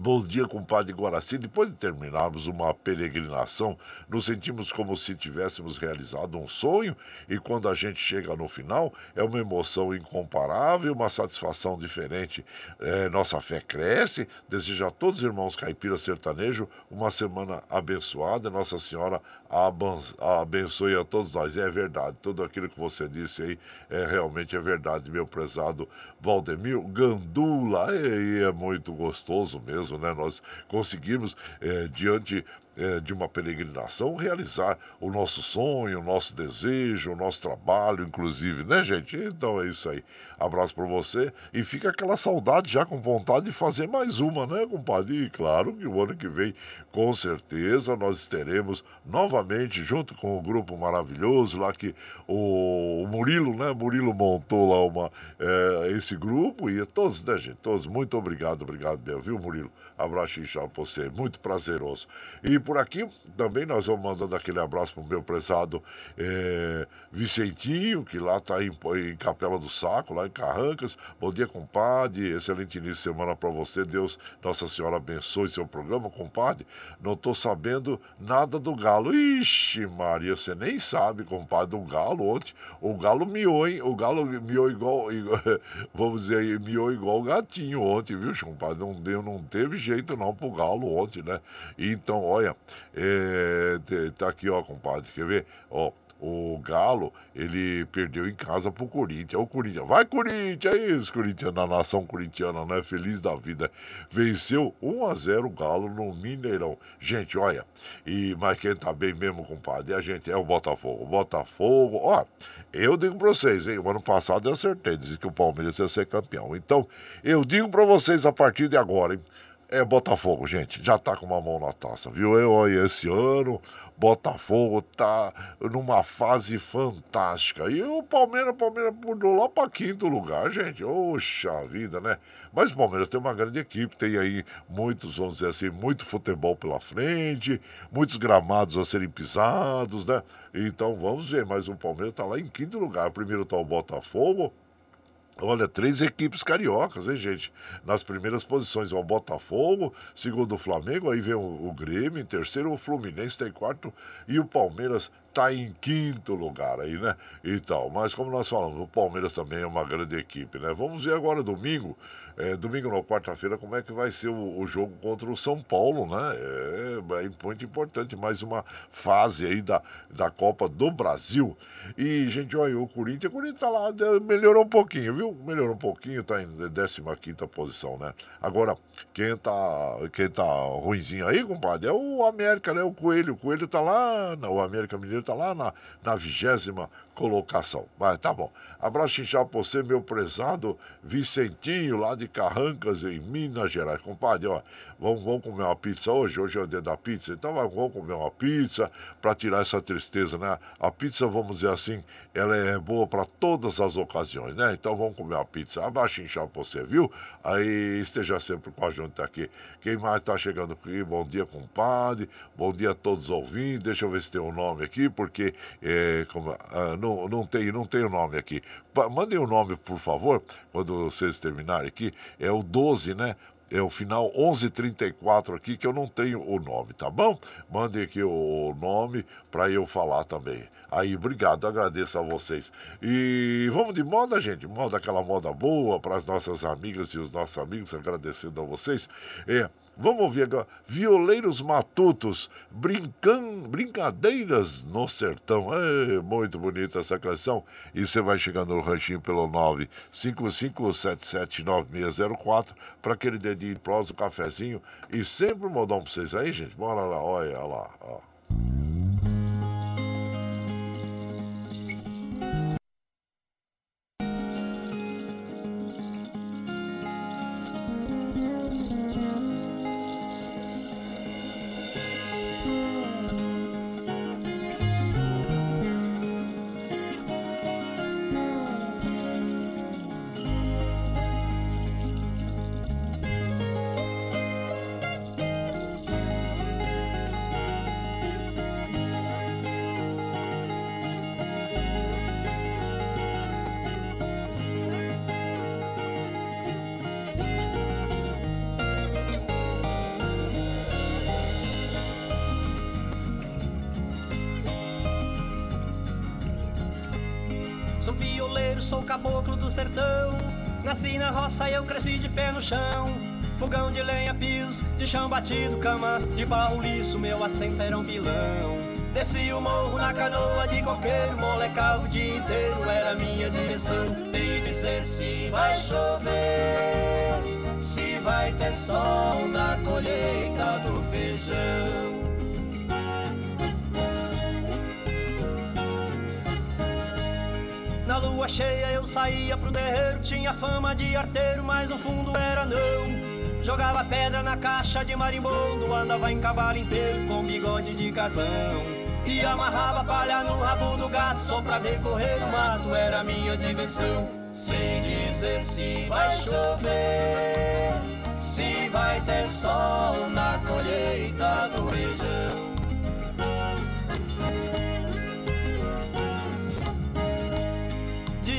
Bom dia, compadre Guaraci. Depois de terminarmos uma peregrinação, nos sentimos como se tivéssemos realizado um sonho e quando a gente chega no final, é uma emoção incomparável, uma satisfação diferente. É, nossa fé cresce. Desejo a todos os irmãos caipira sertanejo uma semana abençoada. Nossa Senhora abençoe a todos nós. É verdade, tudo aquilo que você disse aí é realmente é verdade, meu prezado Valdemir Gandula. E é muito gostoso mesmo né? Nós conseguimos, é, diante é, de uma peregrinação, realizar o nosso sonho, o nosso desejo, o nosso trabalho, inclusive, né, gente? Então é isso aí. Abraço para você e fica aquela saudade já com vontade de fazer mais uma, né, compadre? E claro que o ano que vem, com certeza, nós teremos novamente, junto com o grupo maravilhoso lá que o, Murilo, né? Murilo montou lá uma, é, esse grupo e todos, né, gente? Todos, muito obrigado, obrigado mesmo, viu, Murilo? Abraço inchado pra você, muito prazeroso. E por aqui também nós vamos mandando aquele abraço pro meu prezado é, Vicentinho, que lá tá em, em, Capela do Saco, lá em Carrancas. Bom dia, compadre. Excelente início de semana para você. Deus, Nossa Senhora abençoe seu programa, compadre. Não tô sabendo nada do galo. Ixi, Maria, você nem sabe, compadre, do galo ontem. O galo miou, hein? O galo miou igual, igual vamos dizer aí, miou igual o gatinho ontem, viu, compadre? Não, deu, não teve jeito não pro Galo ontem, né? Então, olha, é, tá aqui, ó, compadre, quer ver? Ó, o Galo, ele perdeu em casa pro Corinthians. O Corinthians, vai Corinthians, é isso, Corinthians, na nação corintiana, né? Feliz da vida. Venceu 1 a 0 o Galo no Mineirão. Gente, olha, e mas quem tá bem mesmo, compadre, a gente é o Botafogo. O Botafogo, ó, eu digo pra vocês, hein, o ano passado eu acertei, disse que o Palmeiras ia ser campeão. Então, eu digo pra vocês a partir de agora, hein? É Botafogo, gente. Já tá com uma mão na taça, viu? Eu aí esse ano, Botafogo tá numa fase fantástica. E o Palmeiras, Palmeiras pulou lá para quinto lugar, gente. Oxa vida, né? Mas o Palmeiras tem uma grande equipe, tem aí muitos, vamos dizer assim, muito futebol pela frente, muitos gramados a serem pisados, né? Então vamos ver, mas o Palmeiras tá lá em quinto lugar. Primeiro tá o Botafogo, Olha, três equipes cariocas, hein, gente? Nas primeiras posições, o Botafogo, segundo o Flamengo, aí vem o, o Grêmio, em terceiro o Fluminense, tem quarto, e o Palmeiras está em quinto lugar aí, né? Então, mas como nós falamos, o Palmeiras também é uma grande equipe, né? Vamos ver agora domingo é, domingo não, quarta-feira, como é que vai ser o, o, jogo contra o São Paulo, né? É, é muito importante, mais uma fase aí da, da Copa do Brasil. E, gente, olha, o Corinthians, o Corinthians tá lá, melhorou um pouquinho, viu? Melhorou um pouquinho, tá em 15 posição, né? Agora, quem tá, quem tá ruimzinho aí, compadre, é o América, né? O Coelho, o Coelho tá lá, o América Mineiro tá lá na vigésima colocação. Mas tá bom. Abraço inchado pra você, meu prezado Vicentinho, lá de Carrancas, em Minas Gerais. Compadre, ó, vamos, vamos comer uma pizza hoje? Hoje é o dia da pizza. Então vamos comer uma pizza para tirar essa tristeza, né? A pizza, vamos dizer assim, ela é boa para todas as ocasiões, né? Então vamos comer uma pizza. Abraço inchado pra você, viu? Aí esteja sempre com a gente aqui. Quem mais tá chegando aqui? Bom dia, compadre. Bom dia a todos os ouvintes. Deixa eu ver se tem um nome aqui, porque é, como, ah, não, não, tem, não tem o nome aqui. Mandem o nome, por favor, quando vocês terminarem aqui. É o 12, né? é o final 1134 aqui, que eu não tenho o nome, tá bom? Mandem aqui o nome para eu falar também. Aí, obrigado, agradeço a vocês. E vamos de moda, gente, moda aquela moda boa para as nossas amigas e os nossos amigos, agradecendo a vocês. É, Vamos ouvir agora. Violeiros Matutos, brincan... Brincadeiras no Sertão. É muito bonita essa canção. E você vai chegando no ranchinho pelo 955779604 para aquele dedinho de prosa, cafezinho. E sempre um modão para vocês aí, gente. Bora lá, olha lá. Ó. chão. Fogão de lenha, piso, de chão batido, cama de barro liso, meu assento era um pilão. Desci o morro na canoa de coqueiro, molecava o dia inteiro, era minha direção. E dizer se vai chover, se vai ter sol na colheita do feijão. Na lua cheia eu saía terreiro, tinha fama de arteiro, mas no fundo era não. Jogava pedra na caixa de marimbondo, andava em cavalo inteiro com bigode de carvão. E amarrava palha no rabo do gado só pra ver correr no mato, era minha diversão. Sem dizer se vai chover, se vai ter sol na colheita do feijão.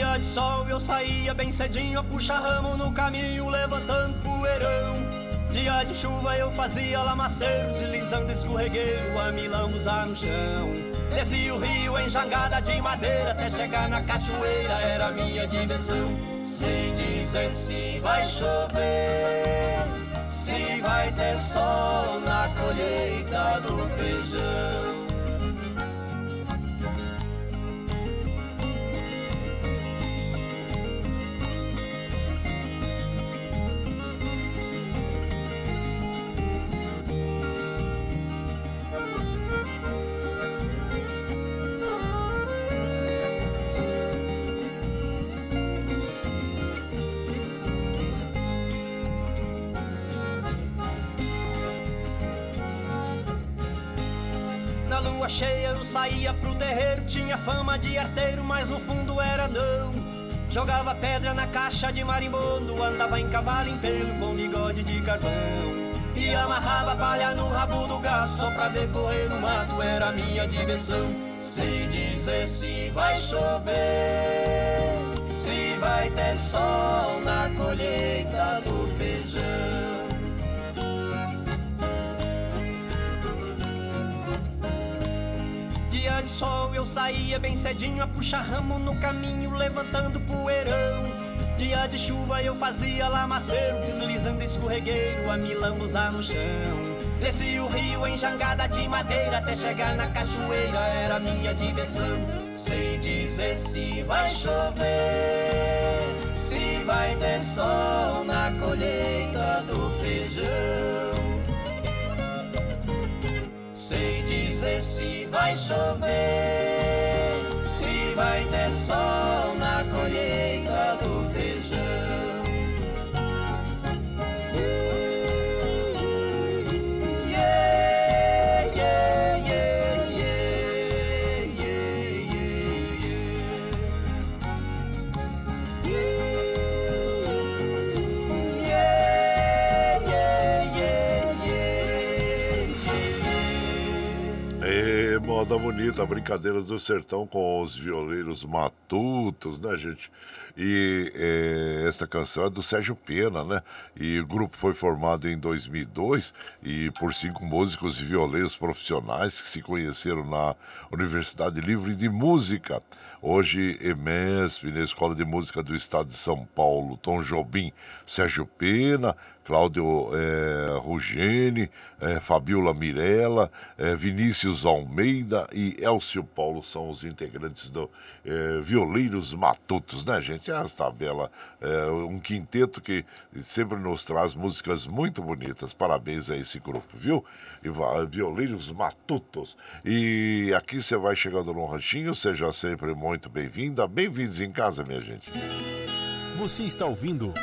Dia de sol eu saía bem cedinho a puxar ramo no caminho, levantando poeirão. Dia de chuva eu fazia lamaceiro, deslizando escorregueiro, a me no chão. Descia o rio em jangada de madeira, até chegar na cachoeira, era minha diversão. Sem dizer se vai chover, se vai ter sol na colheita do feijão. Saía pro terreiro, tinha fama de arteiro, mas no fundo era não. Jogava pedra na caixa de marimbondo, andava em cavalo inteiro com bigode de carvão. E amarrava palha no rabo do gado só pra ver correr no mato, era minha diversão. Sem dizer se vai chover, se vai ter sol na colheita do feijão. Sol eu saía bem cedinho a puxar ramo no caminho, levantando poeirão. Dia de chuva eu fazia lamaceiro, deslizando escorregueiro, a me lambuzar no chão. Descia o rio em jangada de madeira até chegar na cachoeira, era minha diversão. Sem dizer se vai chover, se vai ter sol na colheita do feijão. Sem dizer se vai chover, se vai ter sol na colheita bonita, brincadeiras do sertão com os violeiros matutos, né, gente? E é, essa canção é do Sérgio Pena, né? E o grupo foi formado em 2002 e por cinco músicos e violeiros profissionais que se conheceram na Universidade Livre de Música. Hoje, EMESP, na Escola de Música do Estado de São Paulo, Tom Jobim, Sérgio Pena, Cláudio eh, Rugene, eh, Fabiola Mirella, eh, Vinícius Almeida e Elcio Paulo são os integrantes do eh, Violeiros Matutos, né, gente? Essa bela, eh, um quinteto que sempre nos traz músicas muito bonitas. Parabéns a esse grupo, viu? Violeiros Matutos. E aqui você vai chegando no ranchinho, seja sempre muito bem-vinda. Bem-vindos em casa, minha gente. Você está ouvindo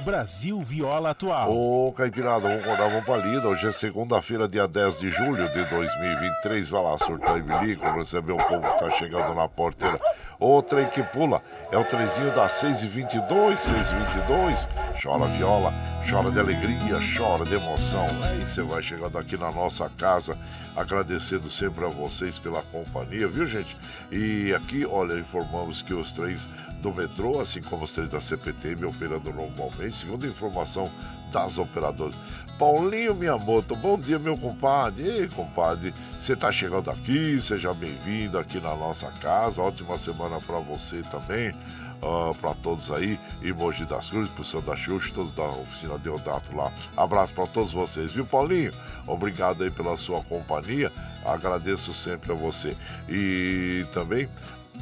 Brasil Viola Atual. Ô, Caipirada, vamos rodar uma palida. Hoje é segunda-feira, dia 10 de julho de 2023. Vai lá, surtar e bilico, receber o povo que tá chegando na porteira. Ô, trem que pula, é o trenzinho das 6h22, 6h22. Chora viola, chora de alegria, chora de emoção. Aí você vai chegando aqui na nossa casa, agradecendo sempre a vocês pela companhia, viu, gente? E aqui, olha, informamos que os trens do metrô, assim como os trens da CPTM operando normalmente, segundo informação das operadoras. Paulinho Miyamoto, bom dia, meu compadre. Ei, compadre, você tá chegando aqui, seja bem-vindo aqui na nossa casa. Ótima semana para você também. para todos aí, em Mogi das Cruzes, pro Sandra Xuxa, todos da oficina Deodato lá. Abraço para todos vocês, viu, Paulinho? Obrigado aí pela sua companhia. Agradeço sempre a você. E também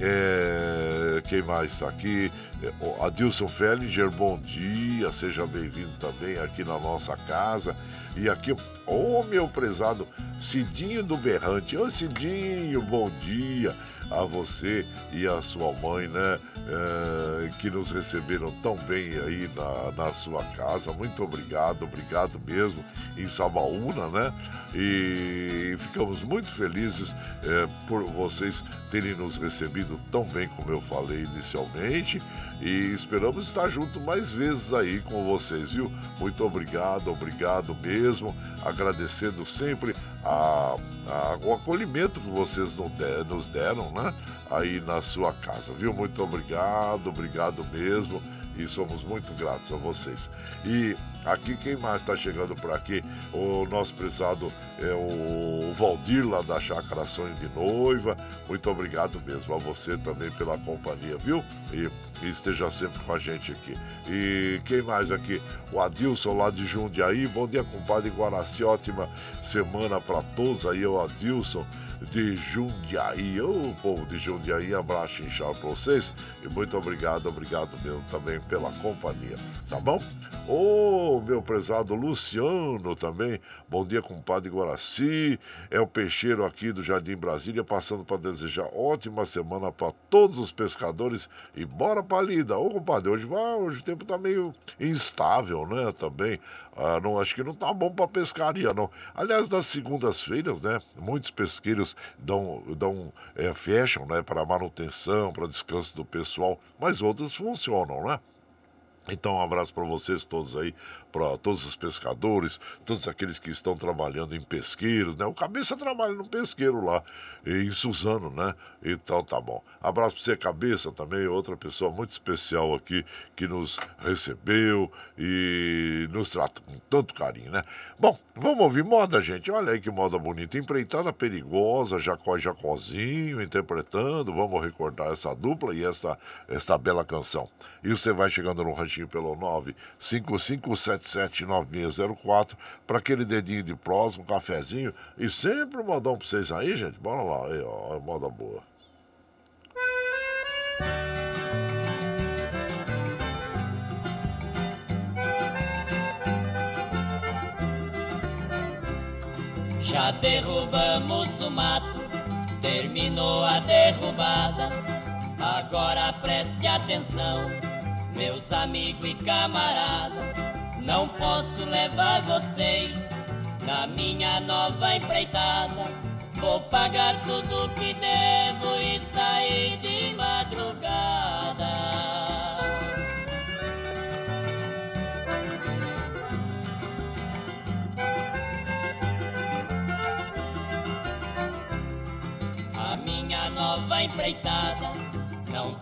É, quem mais está aqui? É, Adilson Fellinger, bom dia, seja bem-vindo também aqui na nossa casa. E aqui, ô oh, meu prezado Cidinho do Berrante, ô oh, Cidinho, bom dia a você e a sua mãe, né? É, que nos receberam tão bem aí na, na sua casa. Muito obrigado, obrigado mesmo, em Sabaúna, né? E ficamos muito felizes é, por vocês terem nos recebido tão bem como eu falei inicialmente. E esperamos estar junto mais vezes aí com vocês, viu? Muito obrigado, obrigado mesmo. Agradecendo sempre a, a, o acolhimento que vocês nos deram, né? Aí na sua casa, viu? Muito obrigado, obrigado mesmo e somos muito gratos a vocês. E aqui quem mais está chegando por aqui? O nosso prezado é o Valdir lá da Chácara Sonho de Noiva. Muito obrigado mesmo a você também pela companhia, viu? E, esteja sempre com a gente aqui. E quem mais aqui? O Adilson lá de Jundiaí. Bom dia, compadre Guaraci. Ótima semana para todos aí, o Adilson de Jundiaí. Ô povo de Jundiaí, abraço inchado para vocês e muito obrigado, obrigado mesmo também pela companhia, tá bom? Ô meu prezado Luciano também, bom dia compadre Guaraci, é o peixeiro aqui do Jardim Brasília, passando para desejar ótima semana para todos os pescadores e bora pra lida. Ô compadre, hoje, hoje o tempo tá meio instável, né, também. Ah, não, acho que não tá bom para pescaria, não. Aliás, nas segundas-feiras, né, muitos pesqueiros dão, dão é, fecham, né, para manutenção, para descanso do pessoal, mas outros funcionam, né? Então, um abraço para vocês todos aí, para todos os pescadores, todos aqueles que estão trabalhando em pesqueiros, né? O Cabeça trabalha no pesqueiro lá, em Suzano, né? Então, tá bom. Abraço para você, Cabeça, também, outra pessoa muito especial aqui, que nos recebeu e nos trata com tanto carinho, né? Bom, vamos ouvir moda, gente. Olha aí que moda bonita. Empreitada perigosa, Jacó e Jacozinho interpretando. Vamos recordar essa dupla e essa, essa bela canção. E você vai chegando no ranchinho pelo 955779604 para aquele dedinho de prosa, um cafezinho e sempre um modão para vocês aí, gente. Bora lá, aí, ó, moda boa. Derrubamos o mato, terminou a derrubada. Agora preste atenção meus amigos e camaradas, não posso levar vocês na minha nova empreitada. Vou pagar tudo que devo e sair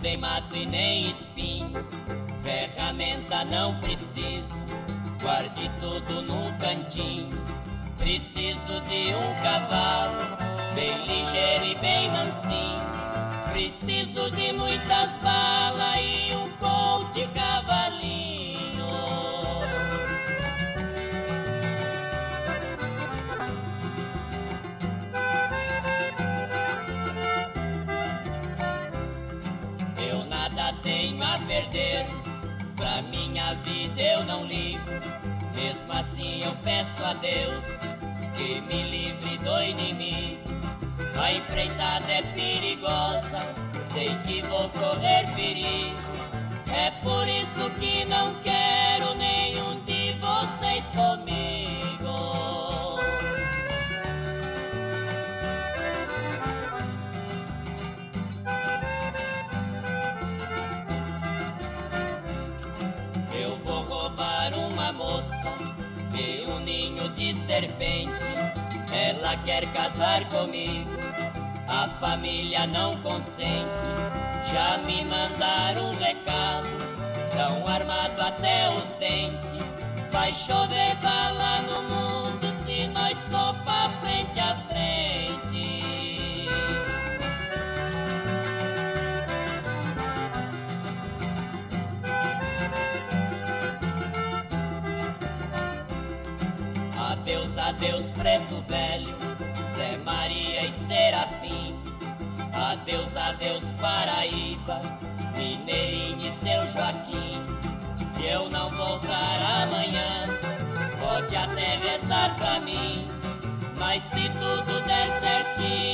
tem mato e nem espinho Ferramenta não preciso, guarde tudo num cantinho. Preciso de um cavalo, bem ligeiro e bem mansinho. Preciso de muitas balas e um colte eu não ligo, mesmo assim eu peço a Deus que me livre do inimigo. A empreitada é perigosa, sei que vou correr perigo. É por isso que não quero nenhum de vocês comigo. Serpente. Ela quer casar comigo, a família não consente. Já me mandaram um recado, tão armado até os dentes. Vai chover bala no mundo preto velho, Zé Maria e Serafim. Adeus, adeus, Paraíba, Mineirinho e seu Joaquim. Se eu não voltar amanhã, pode até rezar pra mim. Mas se tudo der certinho,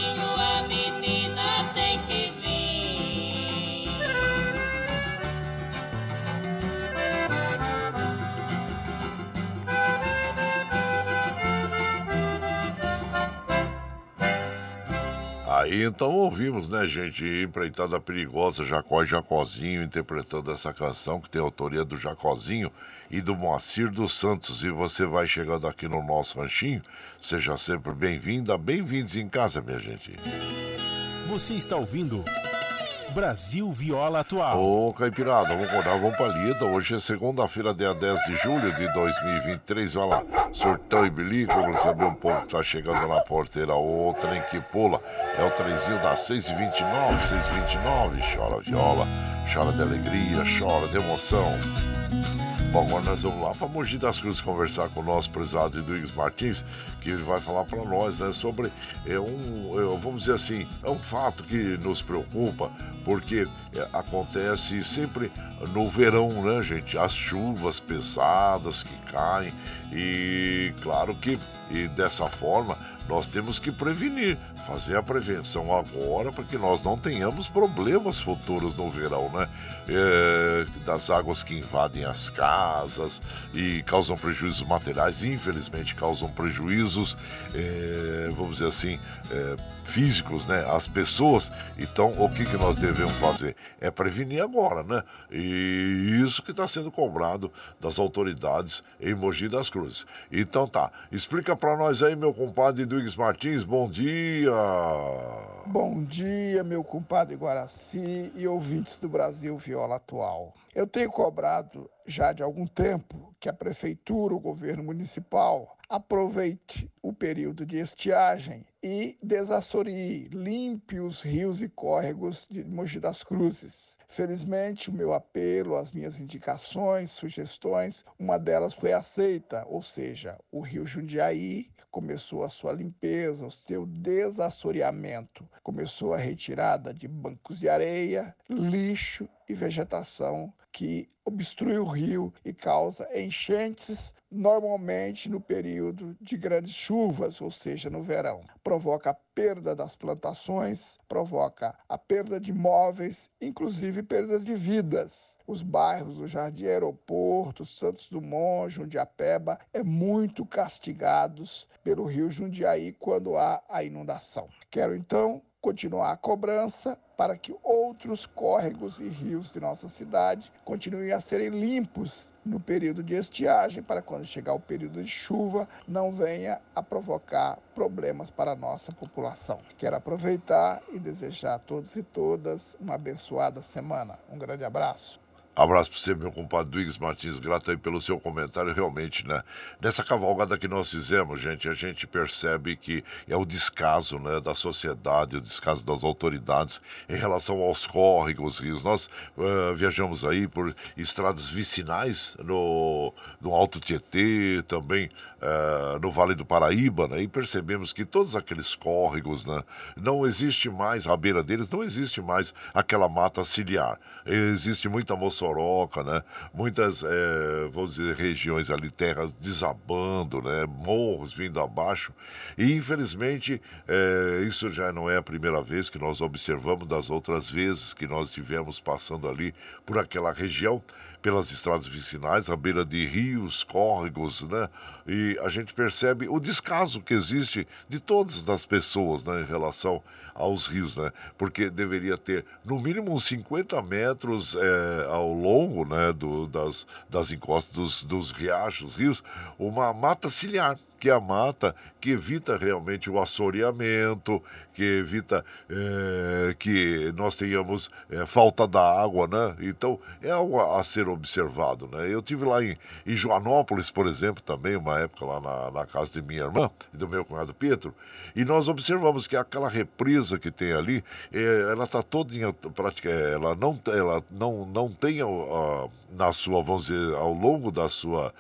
Aí então ouvimos, né, gente? Empreitada Perigosa, Jacó e Jacozinho interpretando essa canção que tem autoria do Jacozinho e do Moacir dos Santos. E você vai chegando aqui no nosso ranchinho, seja sempre bem-vinda, bem-vindos em casa, minha gente. Você está ouvindo Brasil Viola Atual. Ô, Caipirada, vamos acordar, vamos pra lida. Hoje é segunda-feira, dia 10 de julho de 2023. Olha lá, surtão e bilico, vamos saber um pouco que tá chegando na porteira. O trem que pula é o trenzinho das 6h29, 6h29. Chora viola, chora de alegria, chora de emoção. Bom, agora nós vamos lá para Mogi das Cruzes conversar com o nosso prezado Eduígues Martins, que vai falar para nós né, sobre é um, é, vamos dizer assim, é um fato que nos preocupa, porque é, acontece sempre no verão, né, gente? As chuvas pesadas que caem e claro que e dessa forma nós temos que prevenir, fazer a prevenção agora para que nós não tenhamos problemas futuros no verão, né? É, das águas que invadem as casas e causam prejuízos materiais, infelizmente causam prejuízos, é, vamos dizer assim, é, físicos, né? As pessoas. Então, o que, que nós devemos fazer? É prevenir agora, né? E isso que está sendo cobrado das autoridades em Mogi das Cruzes. Então tá, explica para nós aí, meu compadre Duígues Martins, bom dia! Bom dia, meu compadre Guaraci e ouvintes do Brasil Viola Atual. Eu tenho cobrado já de algum tempo que a prefeitura, o governo municipal, aproveite o período de estiagem e desassorie, limpe os rios e córregos de Mogi das Cruzes. Felizmente, o meu apelo, as minhas indicações, sugestões, uma delas foi aceita, ou seja, o rio Jundiaí começou a sua limpeza, o seu desassoreamento, começou a retirada de bancos de areia, lixo e vegetação que obstrui o rio e causa enchentes normalmente no período de grandes chuvas, ou seja, no verão. Provoca a perda das plantações, provoca a perda de móveis, inclusive perdas de vidas. Os bairros do Jardim Aeroporto, Santos Dumont, Jundiapeba, é muito castigados pelo rio Jundiaí quando há a inundação. Quero então continuar a cobrança para que outros córregos e rios de nossa cidade continuem a serem limpos no período de estiagem, para quando chegar o período de chuva não venha a provocar problemas para a nossa população. Quero aproveitar e desejar a todos e todas uma abençoada semana. Um grande abraço. Abraço para você, meu compadre Duígues Martins, grato aí pelo seu comentário. Realmente, né? Nessa cavalgada que nós fizemos, gente, a gente percebe que é o descaso né, da sociedade, o descaso das autoridades em relação aos córregos, rios. Nós uh, viajamos aí por estradas vicinais no, no Alto Tietê, também uh, no Vale do Paraíba, né? E percebemos que todos aqueles córregos, né? Não existe mais, à beira deles, não existe mais aquela mata ciliar. Existe muita moça Soroca, né? Muitas, é, vamos dizer, regiões ali, terras desabando, né? Morros vindo abaixo. E, infelizmente, é, isso já não é a primeira vez que nós observamos, das outras vezes que nós estivemos passando ali por aquela região pelas estradas vicinais, à beira de rios, córregos, né? E a gente percebe o descaso que existe de todas as pessoas né, em relação aos rios, né? Porque deveria ter no mínimo uns 50 metros é, ao longo né, do, das, das encostas dos, dos riachos, rios, uma mata ciliar que é a mata que evita realmente o assoreamento, que evita é, que nós tenhamos é, falta da água, né? Então é algo a, ser observado, né? Eu tive lá em, em Joanópolis, por exemplo, também uma época lá na, na casa de minha irmã e do meu cunhado Pedro, e nós observamos que aquela represa que tem ali, é, ela está toda em prática, ela não, ela não, não tem a, a, na sua, vamos dizer, ao longo da sua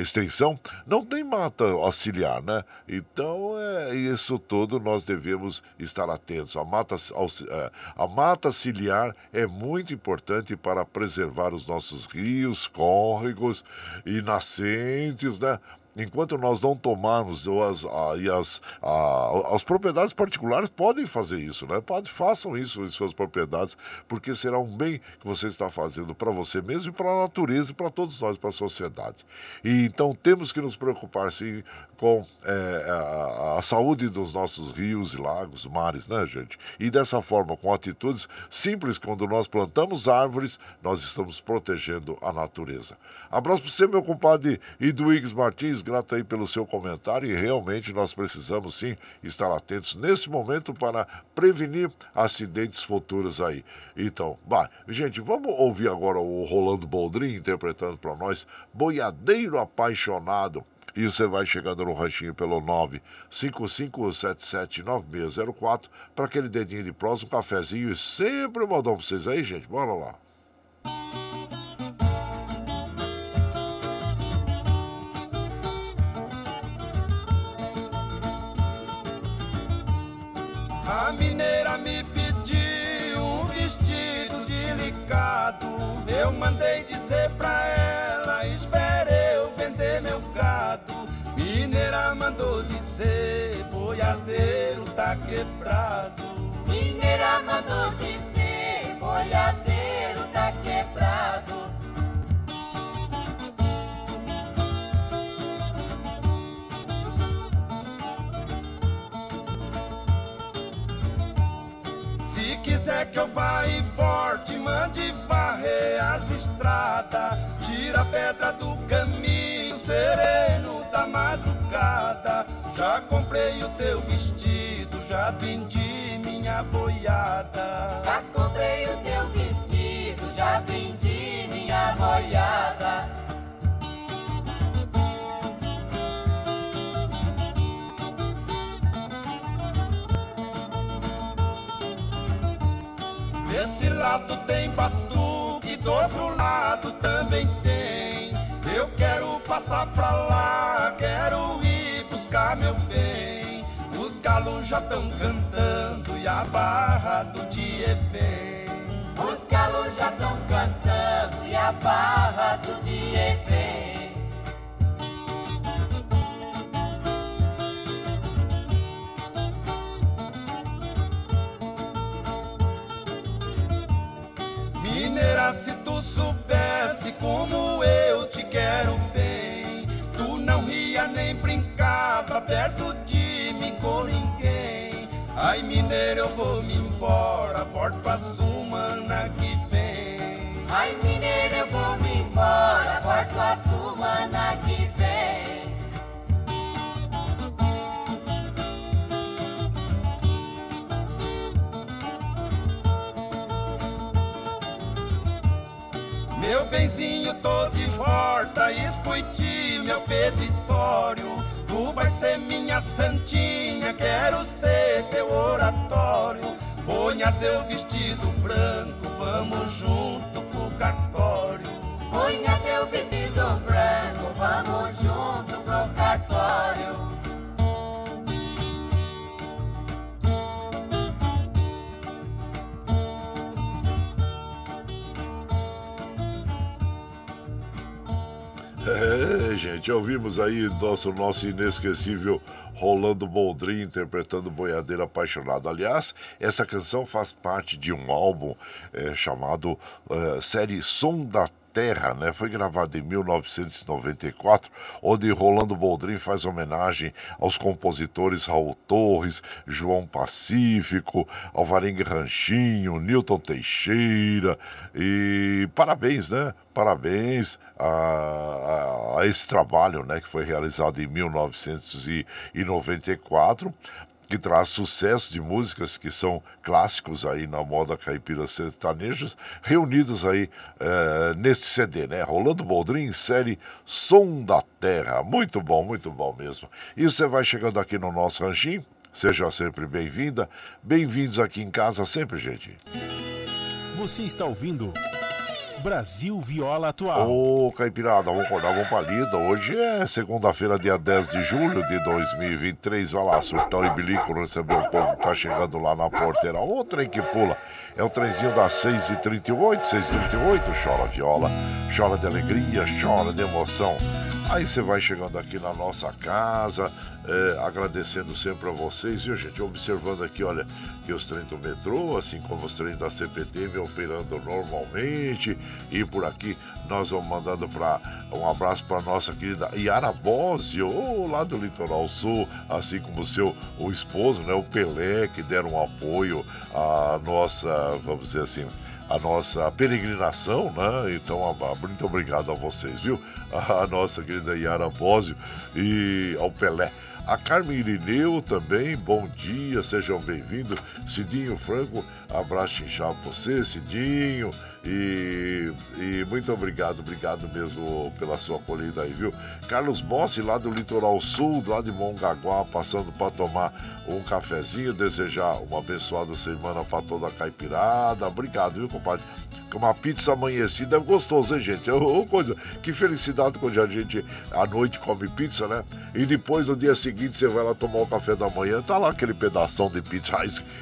extensão, não tem mata auxiliar, né? Então, é isso tudo nós devemos estar atentos. A mata, é, a mata ciliar é muito importante para preservar os nossos rios, córregos e nascentes, né? Enquanto nós não tomarmos as, as, a, as propriedades particulares podem fazer isso, né? Pode, façam isso em suas propriedades, porque será um bem que você está fazendo para você mesmo e para a natureza e para todos nós, para a sociedade. E então temos que nos preocupar sim com é, a, a, saúde dos nossos rios e lagos, mares, né, gente? E dessa forma, com atitudes simples, quando nós plantamos árvores, nós estamos protegendo a natureza. Abraço para você, meu compadre Iduígues Martins, grato aí pelo seu comentário e realmente nós precisamos sim estar atentos nesse momento para prevenir acidentes futuros aí. Então, bah, gente, vamos ouvir agora o Rolando Boldrin interpretando para nós Boiadeiro Apaixonado. E você vai chegando no ranchinho pelo 955779604 para aquele dedinho de prosa, um cafezinho e sempre um modão para vocês aí, gente. Bora lá. A mineira me pediu um vestido delicado. Eu mandei dizer pra ela, Mineira mandou dizer, boiadeiro tá quebrado. Mineira mandou dizer, boiadeiro tá quebrado. Se quiser que eu vá e forte, mande varrer as estradas, tira a pedra do caminho sereno da madrugada. Já comprei o teu vestido, já vendi minha boiada. Já comprei o teu vestido, já vendi minha boiada. Desse lado tem batuque, do outro lado também tem. Eu quero passar pra lá, quero ir buscar meu bem. Os galos já tão cantando e a barra do dia vem. Os galos já tão cantando e a barra do dia vem. Mineira, se tu soubesse como eu te quero bem, tu não ria nem brincava perto de mim com ninguém. Ai, mineira, eu vou me embora, volto pra semana que vem. Ai, mineira, eu vou me embora, volto a semana que vem. Meu benzinho, tô de volta, escute meu peditório. Tu vai ser minha santinha, quero ser teu oratório. Ponha teu vestido branco, gente, ouvimos aí nosso, nosso inesquecível Rolando Boldrin interpretando Boiadeiro Apaixonado. Aliás, essa canção faz parte de um álbum é, chamado é, série Som da Terra, né? Foi gravado em 1994, onde Rolando Boldrin faz homenagem aos compositores Raul Torres, João Pacífico, Alvarengue Ranchinho, Newton Teixeira e parabéns, né? Parabéns a, a, a esse trabalho, né? Que foi realizado em 1994 que traz sucesso de músicas que são clássicos aí na moda caipira sertanejas, reunidos aí é, neste CD, né? Rolando Boldrin, série Som da Terra. Muito bom, muito bom mesmo. E você vai chegando aqui no nosso ranchinho, seja sempre bem-vinda. Bem-vindos aqui em casa sempre, gente. Você está ouvindo Brasil Viola Atual. Ô, Caipirada, vamos acordar, vamos pra lida. Hoje é segunda-feira, dia 10 de julho de 2023. Vai lá, surtão e bilico, recebeu o povo tá chegando lá na porteira. O trem que pula é o trenzinho das 6h38, 6h38. Chora viola, chora de alegria, chora de emoção. Aí você vai chegando aqui na nossa casa, é, agradecendo sempre a vocês, viu gente? Observando aqui, olha, que os trens do metrô, assim como os trens da CPT, me operando normalmente. E por aqui nós vamos mandando para um abraço para nossa querida Yara Bosio, lá do Litoral Sul, assim como o seu o esposo, né, o Pelé, que deram um apoio à nossa, vamos dizer assim, a nossa peregrinação, né? Então, muito obrigado a vocês, viu? A nossa querida Yara Bósio e ao Pelé. A Carmen Irineu também, bom dia, sejam bem-vindos. Cidinho Franco, abraço inchado pra você, Cidinho. E, e, muito obrigado, obrigado mesmo pela sua acolhida aí, viu? Carlos Bossi, lá do Litoral Sul, lá de Mongaguá, passando para tomar um cafezinho, desejar uma abençoada semana para toda a caipirada. Obrigado, viu, compadre? Uma pizza amanhecida é gostoso, hein, gente? É uma coisa. Que felicidade quando a gente à noite come pizza, né? E depois no dia seguinte você vai lá tomar o café da manhã, tá lá aquele pedação de pizza.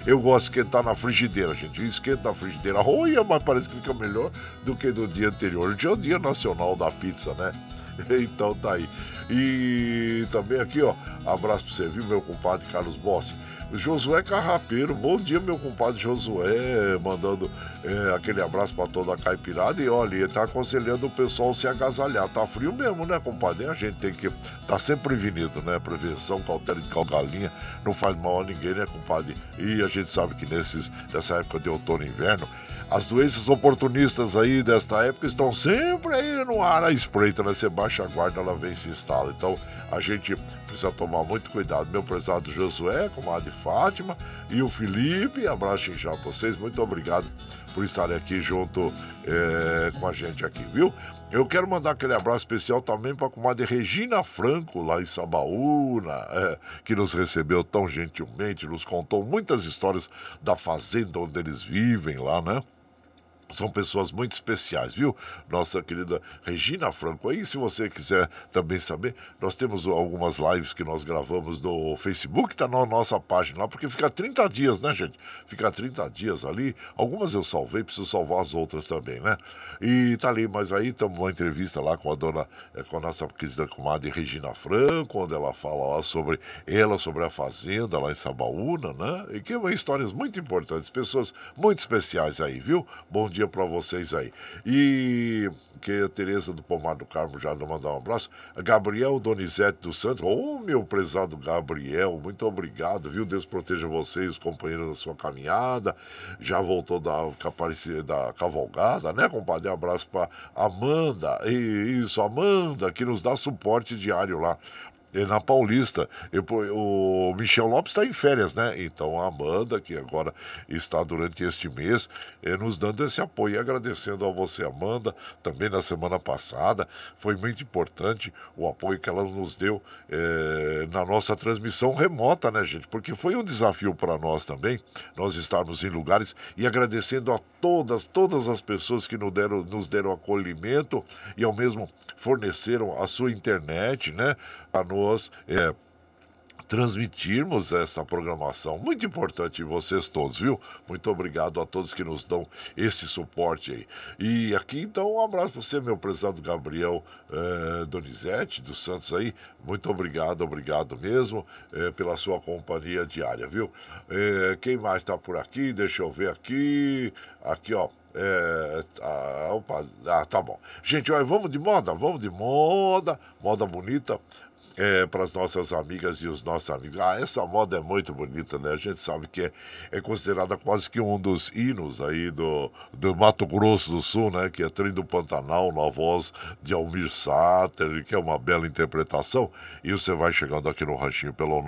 Eu gosto de esquentar na frigideira, gente. Eu esquento na frigideira. Olha, mas parece que fica melhor do que no dia anterior. Hoje é o dia nacional da pizza, né? Então tá aí. E também aqui, ó, abraço pra você, viu, meu compadre Carlos Bossi. Josué Carrapeiro, bom dia, meu compadre Josué, mandando é, aquele abraço para toda a caipirada. E olha, ele tá aconselhando o pessoal se agasalhar. Tá frio mesmo, né, compadre? A gente tem que tá sempre prevenido, né? Prevenção, cautela de calgalinha, não faz mal a ninguém, né, compadre? E a gente sabe que nesses, nessa época de outono e inverno, as doenças oportunistas aí desta época estão sempre aí no ar à espreita, né? Você baixa a guarda, ela vem e se instala. Então a gente precisa tomar muito cuidado. Meu prezado Josué, comadre Fátima e o Felipe, abraço já pra vocês. Muito obrigado por estarem aqui junto é, com a gente aqui, viu? Eu quero mandar aquele abraço especial também para a comadre Regina Franco, lá em Sabaúna, é, que nos recebeu tão gentilmente, nos contou muitas histórias da fazenda onde eles vivem lá, né? São pessoas muito especiais, viu? Nossa querida Regina Franco. Aí, se você quiser também saber, nós temos algumas lives que nós gravamos no Facebook, tá na nossa página lá, porque fica 30 dias, né, gente? Fica 30 dias ali. Algumas eu salvei, preciso salvar as outras também, né? E tá ali, mas aí estamos uma entrevista lá com a dona, eh, com a nossa querida comadre Regina Franco, onde ela fala lá sobre ela, sobre a fazenda lá em Sabaúna, né? E que é histórias muito importantes, pessoas muito especiais aí, viu? Bom dia para vocês aí. E que a Tereza do Pomar do Carmo já mandar um abraço. Gabriel Donizete dos Santos, ô oh, meu prezado Gabriel, muito obrigado, viu? Deus proteja vocês, os companheiros da sua caminhada. Já voltou da, da cavalgada, né, compadre? Um abraço para Amanda, isso, Amanda, que nos dá suporte diário lá na Paulista. Eu, o Michel Lopes está em férias, né? Então a Amanda, que agora está durante este mês, eh, nos dando esse apoio. E agradecendo a você, Amanda, também na semana passada. Foi muito importante o apoio que ela nos deu eh, na nossa transmissão remota, né, gente? Porque foi um desafio para nós também, nós estarmos em lugares e agradecendo a todas, todas as pessoas que nos deram, nos deram acolhimento e ao mesmo forneceram a sua internet, né? Para nós é, transmitirmos essa programação. Muito importante vocês todos, viu? Muito obrigado a todos que nos dão esse suporte aí. E aqui, então, um abraço para você, meu prezado Gabriel é, Donizete dos Santos aí. Muito obrigado, obrigado mesmo é, pela sua companhia diária, viu? É, quem mais está por aqui? Deixa eu ver aqui. Aqui, ó. É, ah, opa, ah, tá bom. Gente, olha, vamos de moda, vamos de moda, moda bonita é, para as nossas amigas e os nossos amigos. Ah, essa moda é muito bonita, né? A gente sabe que é, é considerada quase que um dos hinos aí do, do Mato Grosso do Sul, né? Que é Trem do Pantanal, na voz de Almir Sater, que é uma bela interpretação. E você vai chegando aqui no ranchinho pelo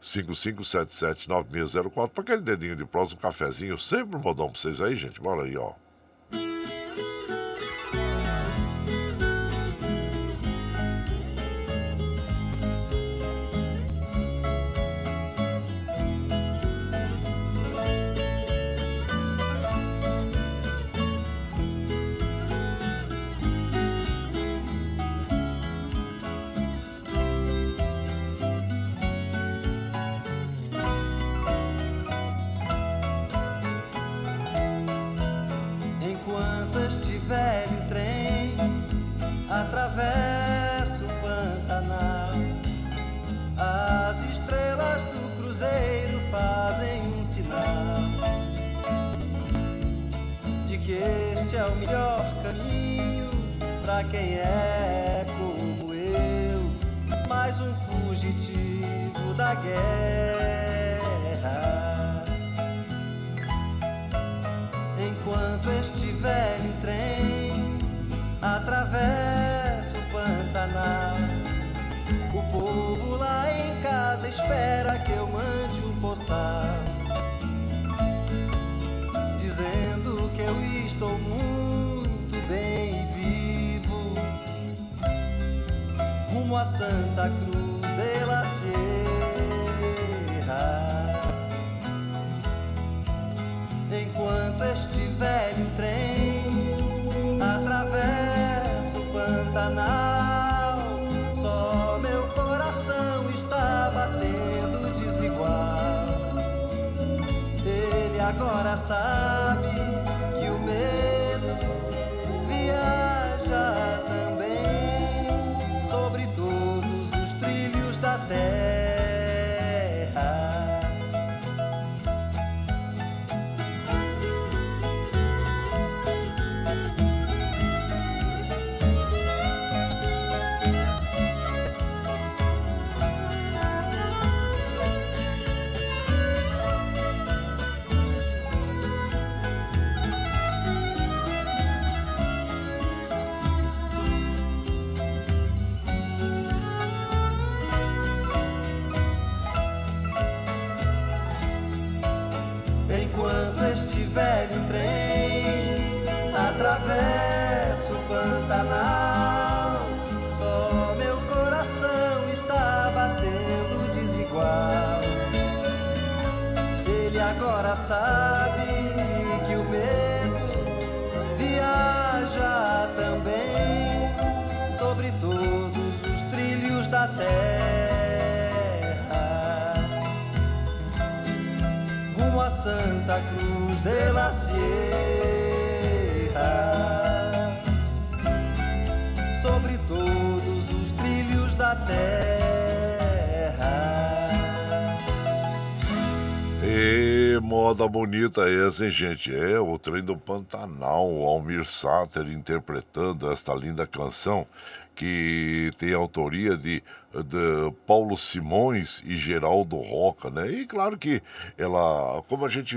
955779604 para aquele dedinho de próximo, um cafezinho, sempre um modão para vocês aí, gente. Bora aí, ó. Da terra. rumo a Santa Cruz de la Sierra. Sobre todos os trilhos da terra. E moda bonita essa, hein, gente? É o trem do Pantanal, o Almir Sater interpretando esta linda canção que tem autoria de, de Paulo Simões e Geraldo Roca, né? E claro que ela, como a gente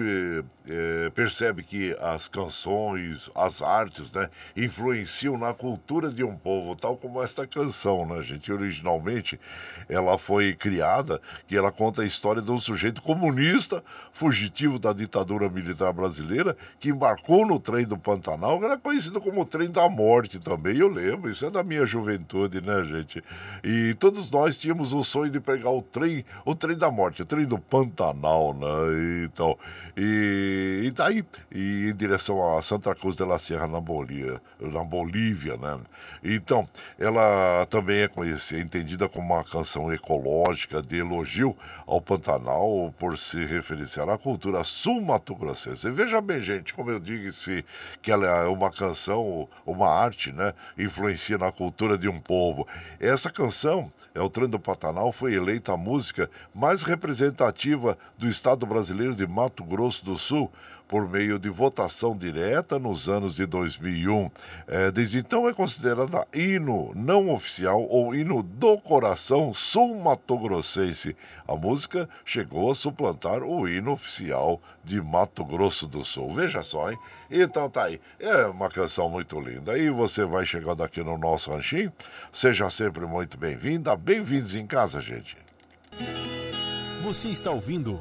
eh, percebe que as canções, as artes, né, influenciam na cultura de um povo, tal como esta canção, né, gente? Originalmente ela foi criada, que ela conta a história de um sujeito comunista, fugitivo da ditadura militar brasileira, que embarcou no trem do Pantanal, que era conhecido como o trem da morte também. Eu lembro, isso é da minha juventude, né, gente? E todos nós tínhamos o sonho de pegar o trem, o trem da morte, o trem do Pantanal, né? Então, e, e tá aí, e em direção a Santa Cruz de la Sierra, na Bolívia, na Bolívia, né? Então, ela também é conhecida, entendida como uma canção ecológica de elogio ao Pantanal por se referenciar à cultura sul-mato-grossense. Veja bem, gente, como eu disse que ela é uma canção, uma arte, né? Influencia na cultura de um povo. Essa canção, é o Trem do Pantanal, foi eleita a música mais representativa do estado brasileiro de Mato Grosso do Sul por meio de votação direta nos anos de 2001. É, desde então é considerada hino não oficial ou hino do coração sul-mato-grossense. A música chegou a suplantar o hino oficial de Mato Grosso do Sul. Veja só, hein? Então tá aí. É uma canção muito linda. E você vai chegando aqui no nosso ranchinho. Seja sempre muito bem-vinda. Bem-vindos em casa, gente. Você está ouvindo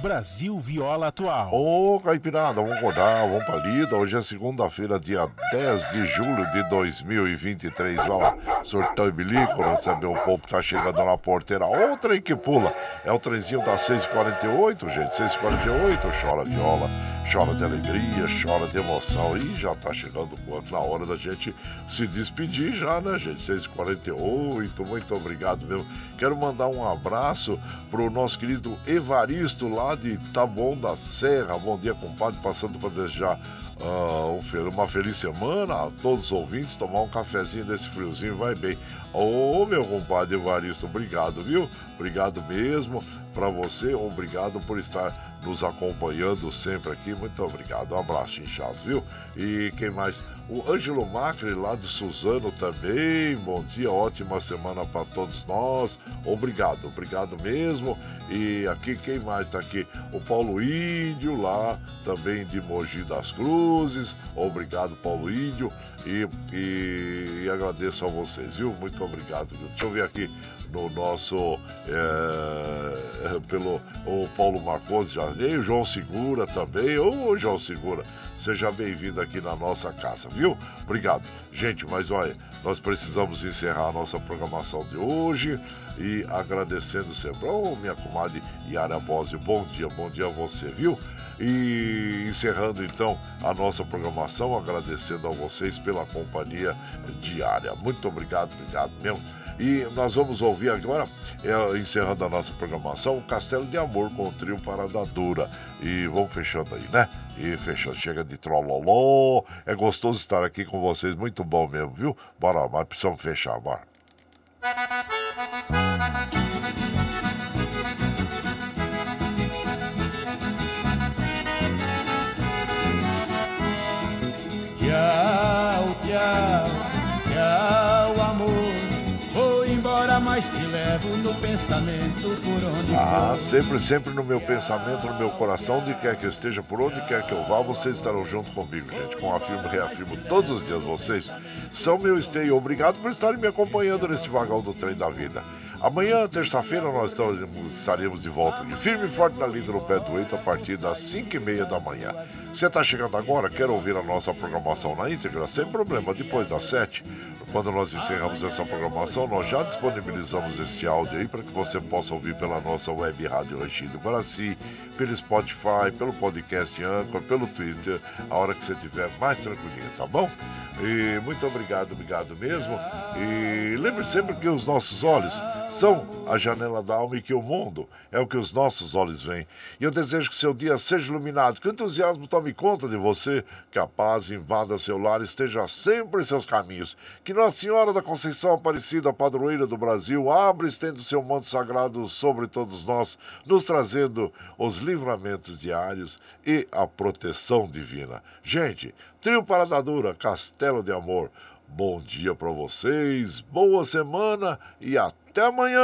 Brasil Viola Atual. Ô, Caipirada, vamos acordar, vamos pra lida. Hoje é segunda-feira, dia 10 de julho de 2023. Vai lá, surtão e bilico, receber o povo que tá chegando na porteira. Outra aí que pula. É o trenzinho da 648, gente. 648, chora viola, chora de alegria, chora de emoção. E já tá chegando na hora da gente se despedir já, né, gente? 648, muito obrigado mesmo. Quero mandar um abraço pro nosso querido Evaristo lá de Taboão da Serra. Bom dia, compadre. Passando para desejar uh, uma feliz semana a todos os ouvintes. Tomar um cafezinho nesse friozinho vai bem. Ô, oh, meu compadre Evaristo, obrigado, viu? Obrigado mesmo para você. Obrigado por estar nos acompanhando sempre aqui. Muito obrigado. Um abraço inchado, viu? E quem mais? O Ângelo Macri, lá de Suzano também. Bom dia, ótima semana para todos nós. Obrigado, obrigado mesmo. E aqui, quem mais está aqui? O Paulo Índio, lá também de Mogi das Cruzes. Obrigado, Paulo Índio. E, e, e agradeço a vocês, viu? Muito obrigado. Viu? Deixa eu ver aqui no nosso. É, pelo o Paulo Marcos já João Segura também. Ô, João Segura, seja bem-vindo aqui na nossa casa, viu? Obrigado. Gente, mas olha, nós precisamos encerrar a nossa programação de hoje e agradecendo sempre. Ô, oh, minha comadre Yara Bose, bom dia, bom dia a você, viu? E encerrando então a nossa programação, agradecendo a vocês pela companhia diária. Muito obrigado, obrigado mesmo. E nós vamos ouvir agora, é, encerrando a nossa programação, o Castelo de Amor com o trio Parada Dura. E vamos fechando aí, né? E fechando, chega de trololó. É gostoso estar aqui com vocês, muito bom mesmo, viu? Bora, mas precisamos fechar, bora. Tchau, tchau, mas te levo no pensamento por onde Ah, sempre, sempre no meu pensamento, no meu coração, onde quer que eu esteja, por onde quer que eu vá, vocês estarão junto comigo, gente. Com afirmo e reafirmo todos os dias, vocês são meu esteio. Obrigado por estarem me acompanhando nesse vagão do trem da vida. Amanhã, terça-feira, nós estaremos de volta aqui, firme e forte na linha no pé do eito, a partir das 5 e meia da manhã. Você está chegando agora, quer ouvir a nossa programação na íntegra? Sem problema, depois das 7, quando nós encerramos essa programação, nós já disponibilizamos este áudio aí para que você possa ouvir pela nossa web Rádio Ranchinho do Guaraci, pelo Spotify, pelo podcast Anchor, pelo Twitter, a hora que você estiver mais tranquilinho, tá bom? E muito obrigado, obrigado mesmo. E lembre sempre que os nossos olhos são a janela da alma e que o mundo é o que os nossos olhos veem. E eu desejo que seu dia seja iluminado, que o entusiasmo tome conta de você, que a paz invada seu lar e esteja sempre em seus caminhos. Que Nossa Senhora da Conceição Aparecida, padroeira do Brasil, abra e estenda seu manto sagrado sobre todos nós, nos trazendo os livramentos diários e a proteção divina. Gente, Trio Paradadura, Castelo de Amor. Bom dia para vocês, boa semana e até amanhã!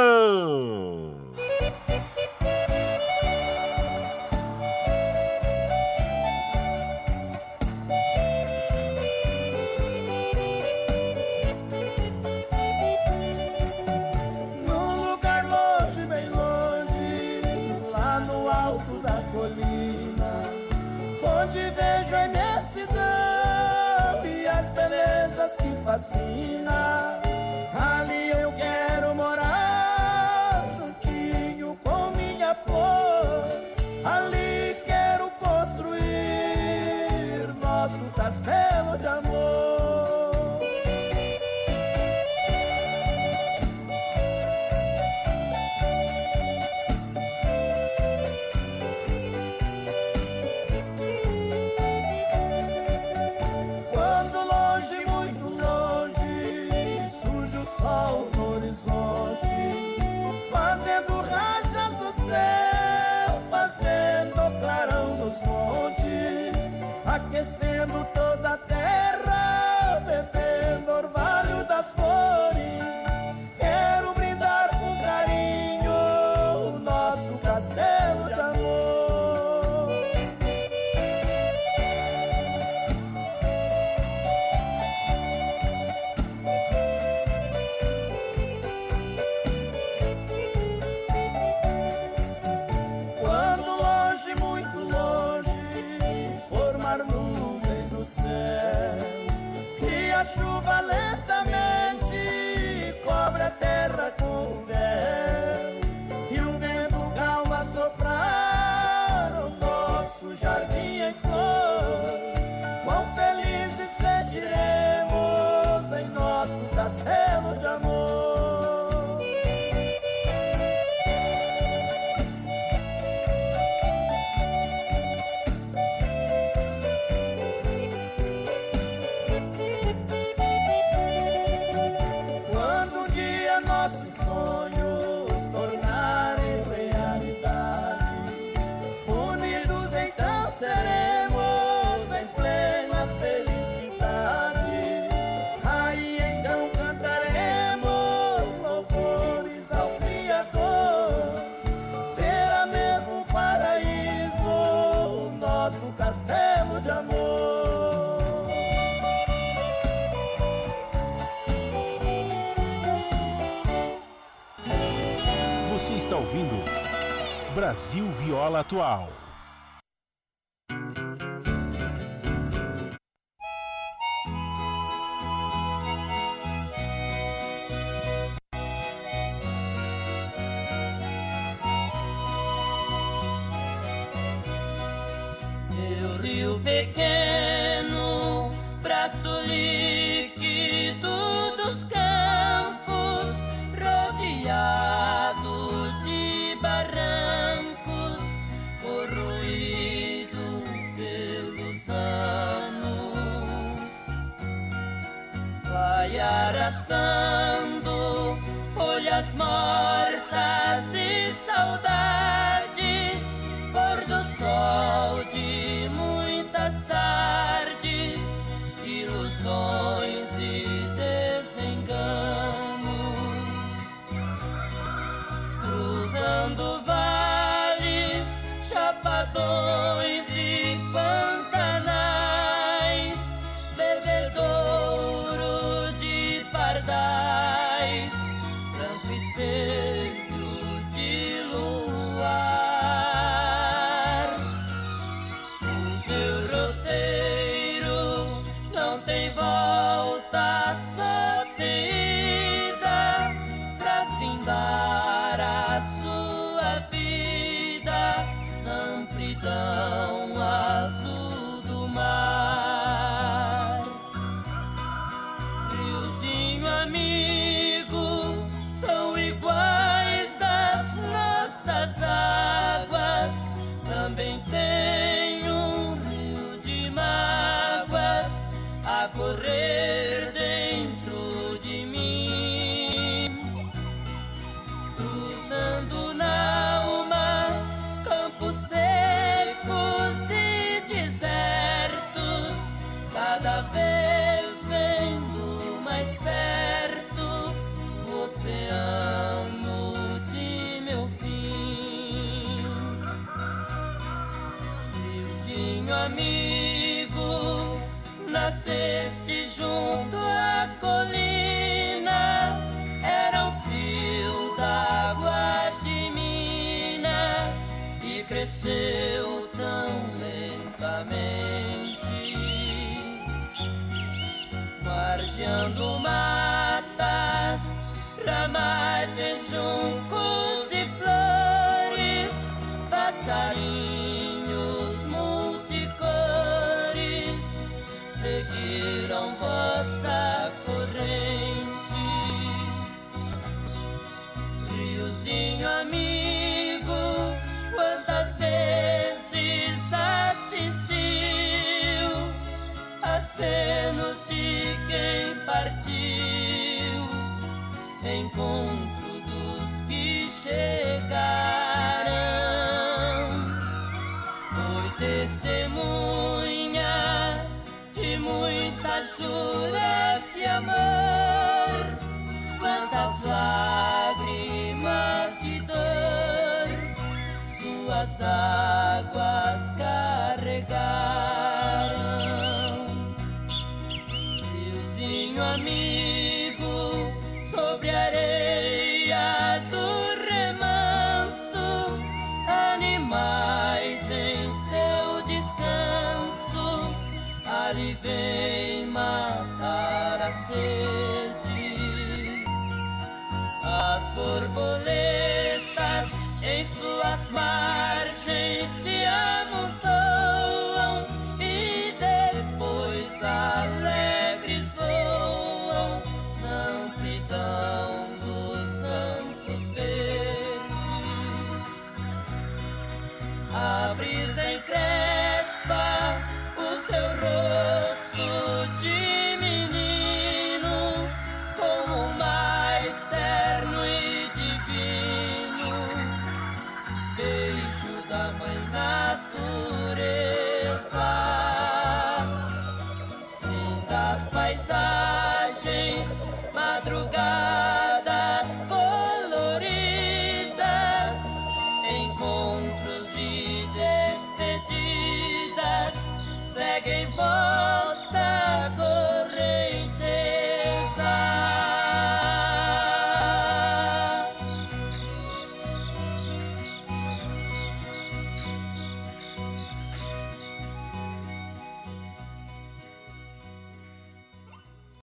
Ouvindo Brasil Viola Atual. A